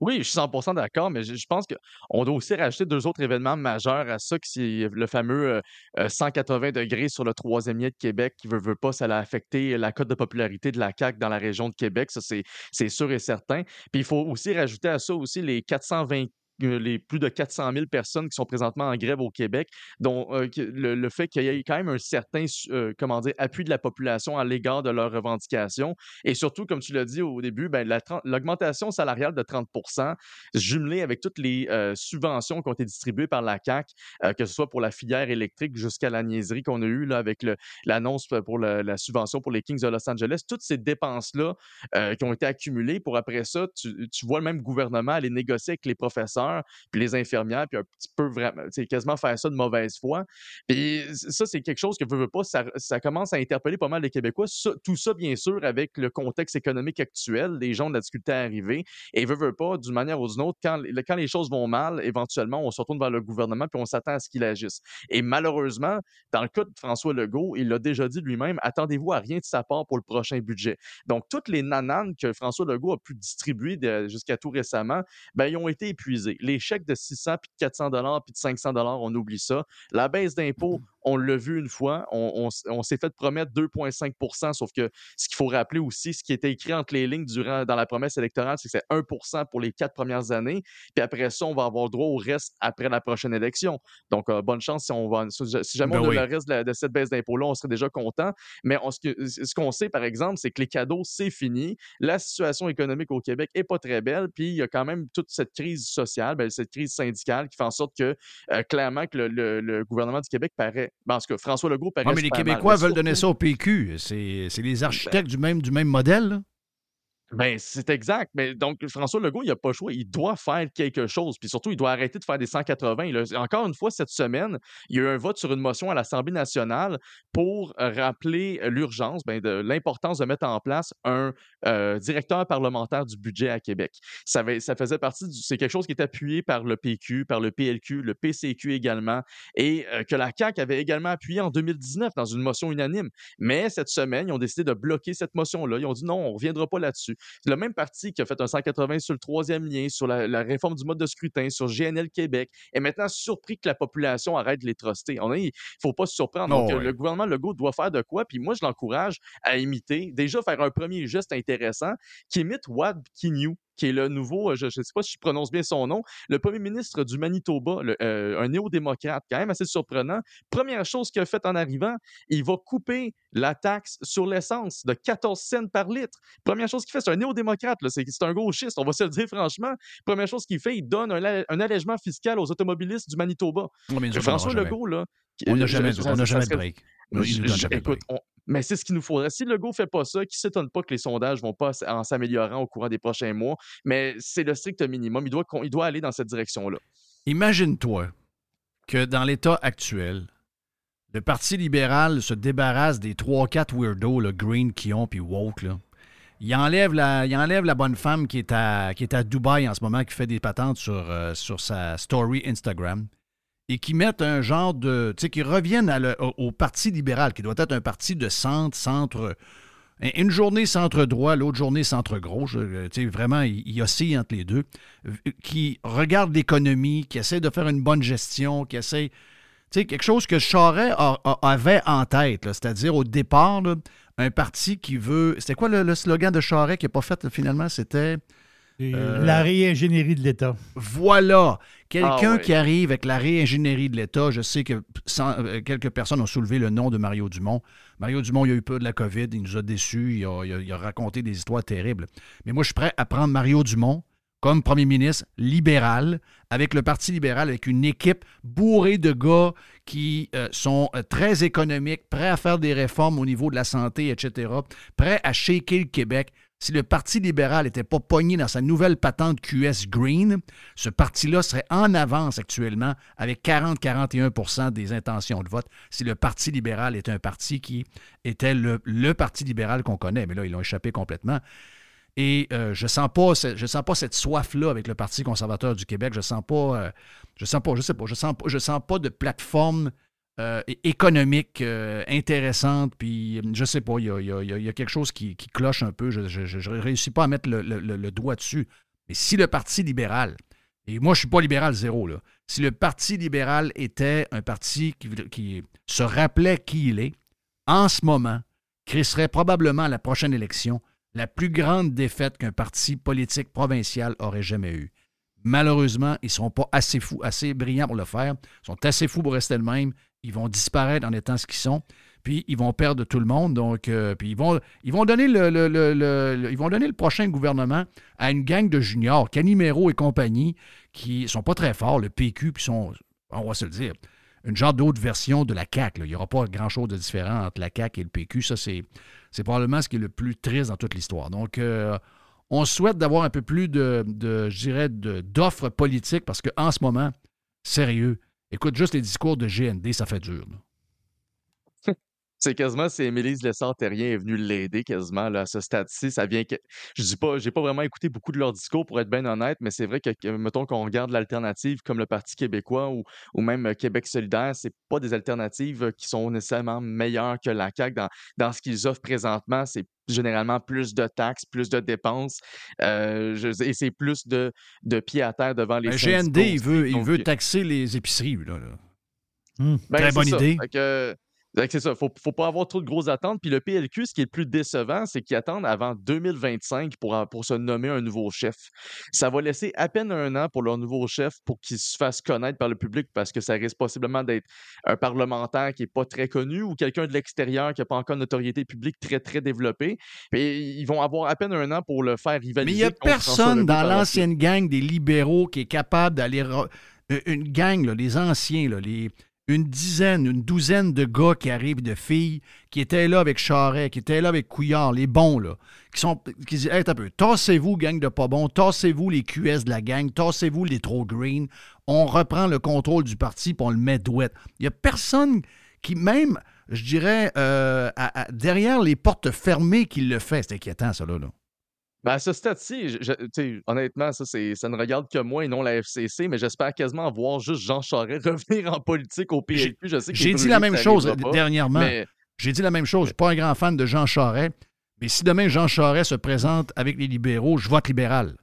Oui, je suis 100% d'accord, mais je, pense qu'on doit aussi rajouter deux autres événements majeurs à ça, qui c'est le fameux 180 euh, degrés sur le troisième lien de Québec, qui veut, veut pas, ça a affecté la cote de popularité de la CAQ dans la région de Québec, ça c'est sûr et certain. Puis il faut aussi rajouter à ça aussi les 420 euh, les plus de 400 000 personnes qui sont présentement en grève au Québec, dont euh, le, fait qu'il y ait quand même un certain euh, comment dire, appui de la population à l'égard de leurs revendications. Et surtout, comme tu l'as dit au début, ben, l'augmentation salariale de 30% jumelée avec toutes les euh, subventions qui ont été distribuées par la CAQ, que ce soit pour la filière électrique jusqu'à la niaiserie qu'on a eue là, avec l'annonce pour la subvention pour les Kings de Los Angeles, toutes ces dépenses-là qui ont été accumulées pour après ça, tu, tu vois le même gouvernement aller négocier avec les professeurs, puis les infirmières, puis un petit peu vraiment, quasiment faire ça de mauvaise foi. Puis ça, c'est quelque chose que veut, veut pas, ça, commence à interpeller pas mal les Québécois. Tout ça, bien sûr, avec le contexte économique actuel, les gens de la difficulté à arriver. Et veut, veut pas, d'une manière ou d'une autre, quand, quand les choses vont mal, éventuellement, on se retourne vers le gouvernement puis on s'attend à ce qu'il agisse. Et malheureusement, dans le cas de François Legault, il l'a déjà dit lui-même, attendez-vous à rien de sa part pour le prochain budget. Donc, toutes les nananes que François Legault a pu distribuer jusqu'à tout récemment, ben, ils ont été épuisés. Les chèques de 600 puis de 400 dollars puis de 500 dollars, on oublie ça. La baisse d'impôts, on l'a vu une fois. On, on s- on s'est fait promettre 2,5% sauf que ce qu'il faut rappeler aussi, ce qui était écrit entre les lignes durant, dans la promesse électorale, c'est que c'est 1% pour les quatre premières années. Puis après ça, on va avoir droit au reste après la prochaine élection. Donc, euh, bonne chance si, on va, si jamais Ben on a oui. le reste de, la- de cette baisse d'impôts-là, on serait déjà content. Mais on- ce qu'on sait, par exemple, c'est que les cadeaux, c'est fini. La situation économique au Québec est pas très belle. Puis il y a quand même toute cette crise sociale, ben, cette crise syndicale qui fait en sorte que, euh, clairement, que le, le- le gouvernement du Québec paraît. Ben, en tout cas, François Legault paraît. Ouais, mais les mal. Québécois veulent donner ça au PQ. C'est les architectes du, même, du même modèle. là. Ben, c'est exact. Mais donc, François Legault, il n'a pas le choix. Il doit faire quelque chose. Puis surtout, il doit arrêter de faire des 180. là. Encore une fois, cette semaine, il y a eu un vote sur une motion à l'Assemblée nationale pour rappeler l'urgence, ben, de l'importance de mettre en place un euh, directeur parlementaire du budget à Québec. Ça, ça faisait partie du. C'est quelque chose qui est appuyé par le PQ, par le PLQ, le PCQ également, et euh, que la CAQ avait également appuyé en 2019 dans une motion unanime. Mais cette semaine, ils ont décidé de bloquer cette motion-là. Ils ont dit non, on ne reviendra pas là-dessus. C'est le même parti qui a fait un 180 sur le troisième lien, sur la, la réforme du mode de scrutin, sur GNL Québec, est maintenant surpris que la population arrête de les truster. On Il ne faut pas se surprendre. Oh, Donc, euh, ouais. le gouvernement Legault doit faire de quoi, puis moi, je l'encourage à imiter, déjà faire un premier geste intéressant qui imite Wad Kinyu qui est le nouveau, euh, je ne sais pas si je prononce bien son nom, le premier ministre du Manitoba, le- euh, un néo-démocrate, quand même assez surprenant. Première chose qu'il a faite en arrivant, il va couper la taxe sur l'essence de 14 cents par litre. Première chose qu'il fait, c'est un néo-démocrate, c'est un gauchiste, on va se le dire franchement. Première chose qu'il fait, il donne un, allègement fiscal aux automobilistes du Manitoba. François Legault, là. On n'a euh, jamais, on jamais de break. Écoute, on- mais c'est ce qu'il nous faudrait. Si Legault ne fait pas ça, qui ne s'étonne pas que les sondages vont pas en s'améliorant au courant des prochains mois, mais c'est le strict minimum. Il doit, aller dans cette direction-là. Imagine-toi que dans l'état actuel, le Parti libéral se débarrasse des 3-4 weirdos, le Green, Kion puis Woke. Là. Il, enlève la, la bonne femme qui est, à, Dubaï en ce moment, qui fait des patentes sur, euh, sur sa story Instagram, et qui mettent un genre de. Tu sais, qui reviennent au, Parti libéral, qui doit être un parti de centre, centre. Une journée centre-droit, l'autre journée centre-gauche. euh, Tu sais, vraiment, il, il oscille entre les deux. Qui regarde l'économie, qui essaie de faire une bonne gestion, qui essaie. Tu sais, quelque chose que Charest avait en tête, c'est-à-dire au départ, un parti qui veut. C'était quoi le, le slogan de Charest qui n'a pas fait finalement? C'était. Euh, La réingénierie de l'État. Voilà. Quelqu'un Ah ouais. qui arrive avec la réingénierie de l'État. Je sais que euh, quelques personnes ont soulevé le nom de Mario Dumont. Mario Dumont, il a eu peur de la COVID, il nous a déçus, il a, il a- il a raconté des histoires terribles. Mais moi, je suis prêt à prendre Mario Dumont comme premier ministre libéral, avec le Parti libéral, avec une équipe bourrée de gars qui euh, sont euh, très économiques, prêts à faire des réformes au niveau de la santé, etc., prêts à shaker le Québec. Si le Parti libéral n'était pas pogné dans sa nouvelle patente QS Green, ce parti-là serait en avance actuellement avec 40-41% des intentions de vote. Si le Parti libéral était un parti qui était le, Parti libéral qu'on connaît, mais là, ils l'ont échappé complètement. Et euh, je sens sens pas cette soif-là avec le Parti conservateur du Québec. Je sens pas, euh, je sens pas, je sais pas, je sens sens pas de plateforme euh, économique euh, intéressante. Puis je sais pas, il y a, quelque chose qui, cloche un peu. Je ne réussis pas à mettre le, doigt dessus. Mais si le Parti libéral, et moi je suis pas libéral zéro, là, si le Parti libéral était un parti qui, se rappelait qui il est, en ce moment, crisserait probablement à la prochaine élection la plus grande défaite qu'un parti politique provincial aurait jamais eue. Malheureusement, ils ne sont pas assez fous, assez brillants pour le faire. Ils sont assez fous pour rester le même. Ils vont disparaître en étant ce qu'ils sont. Puis ils vont perdre tout le monde. Donc, ils vont, donner le, prochain gouvernement à une gang de juniors, Canimero et compagnie, qui sont pas très forts, le PQ, puis sont, on va se le dire, une genre d'autre version de la CAQ. Il n'y aura pas grand-chose de différent entre la CAQ et le PQ. Ça, c'est, c'est probablement ce qui est le plus triste dans toute l'histoire. Donc, euh, on souhaite d'avoir un peu plus de, de- d'offres politiques parce qu'en ce moment, sérieux, écoute juste les discours de GND, ça fait dur. C'est quasiment si Émilise Lessard-Terrien est venue l'aider quasiment là, à ce stade-ci. Ça vient que. Je dis pas, j'ai pas vraiment écouté beaucoup de leurs discours pour être bien honnête, mais c'est vrai que, mettons qu'on regarde l'alternative comme le Parti québécois ou, ou même euh, Québec solidaire, c'est pas des alternatives euh, qui sont nécessairement meilleures que la CAQ dans, dans ce qu'ils offrent présentement. C'est généralement plus de taxes, plus de dépenses, euh, je- et c'est plus de, de pied à terre devant les syndicats GND, il veut, il veut taxer les épiceries. Là, là. Ben, Très c'est bonne ça. idée. Que c'est ça. Faut, faut pas avoir trop de grosses attentes. Puis le PLQ, ce qui est le plus décevant, c'est qu'ils attendent avant 2025 pour, se nommer un nouveau chef. Ça va laisser à peine un an pour leur nouveau chef pour qu'il se fasse connaître par le public parce que ça risque possiblement d'être un parlementaire qui est pas très connu ou quelqu'un de l'extérieur qui n'a pas encore une notoriété publique très, très développée. Puis ils vont avoir à peine un an pour le faire rivaliser. Mais il n'y a personne dans l'ancienne gang des libéraux qui est capable d'aller. euh, Une gang, là, les anciens, là, les, une dizaine, une douzaine de gars qui arrivent, de filles, qui étaient là avec Charret, qui étaient là avec Couillard, les bons, là, qui sont. qui disent Hey, un peu, tassez-vous, gang de pas bons, tassez-vous les QS de la gang, tassez-vous les trop green, on reprend le contrôle du parti puis on le met douette. Il n'y a personne qui, même, je dirais, euh, derrière les portes fermées, qui le fait. C'est inquiétant, ça, là. là. Ben, à ce stade-ci, honnêtement, ça, c'est- ça ne regarde que moi et non la FCC, mais j'espère quasiment voir juste Jean Charest revenir en politique au PLQ. Je sais J'ai dit la même chose pas, dernièrement. mais- J'ai dit la même chose. Je suis pas un grand fan de Jean Charest. Mais si demain Jean Charest se présente avec les libéraux, je vote libéral.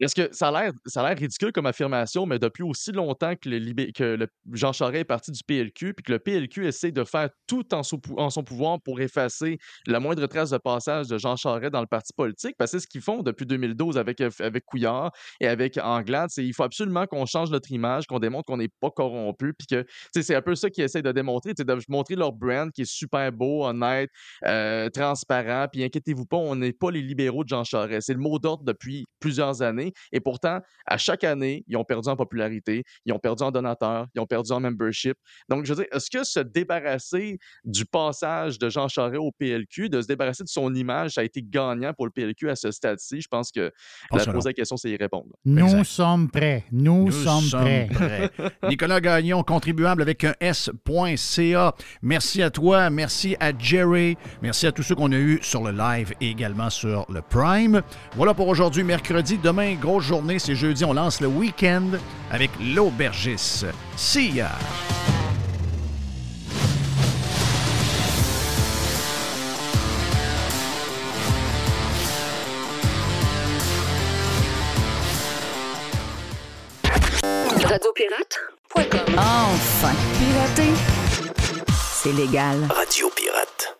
Est-ce que ça a l'air ridicule comme affirmation, mais depuis aussi longtemps que, le, que le Jean Charest est parti du PLQ, puis que le PLQ essaie de faire tout en son, pouvoir pour effacer la moindre trace de passage de Jean Charest dans le parti politique, parce que c'est ce qu'ils font depuis 2012 avec, euh, avec Couillard et avec Anglade, c'est il faut absolument qu'on change notre image, qu'on démontre qu'on n'est pas corrompu, puis que c'est un peu ça qu'ils essaient de démontrer, de montrer leur brand qui est super beau, honnête, euh, transparent, puis inquiétez-vous pas, on n'est pas les libéraux de Jean Charest. C'est le mot d'ordre depuis plusieurs années. Et pourtant, à chaque année, ils ont perdu en popularité, ils ont perdu en donateurs, ils ont perdu en membership. Donc, je veux dire, est-ce que se débarrasser du passage de Jean Charest au PLQ, de se débarrasser de son image, ça a été gagnant pour le PLQ à ce stade-ci? Je pense que la poser la question, c'est y répondre. Nous sommes prêts. Nous, sommes, prêts. prêts. Nicolas Gagnon, contribuable avec un S.ca. Merci à toi, merci à Jerry, merci à tous ceux qu'on a eus sur le live et également sur le Prime. Voilà pour aujourd'hui, mercredi. Demain, grosse journée, c'est jeudi. On lance le week-end avec l'aubergiste. See ya! Radiopirate.com Enfin, pirater, c'est légal. Radio Pirate.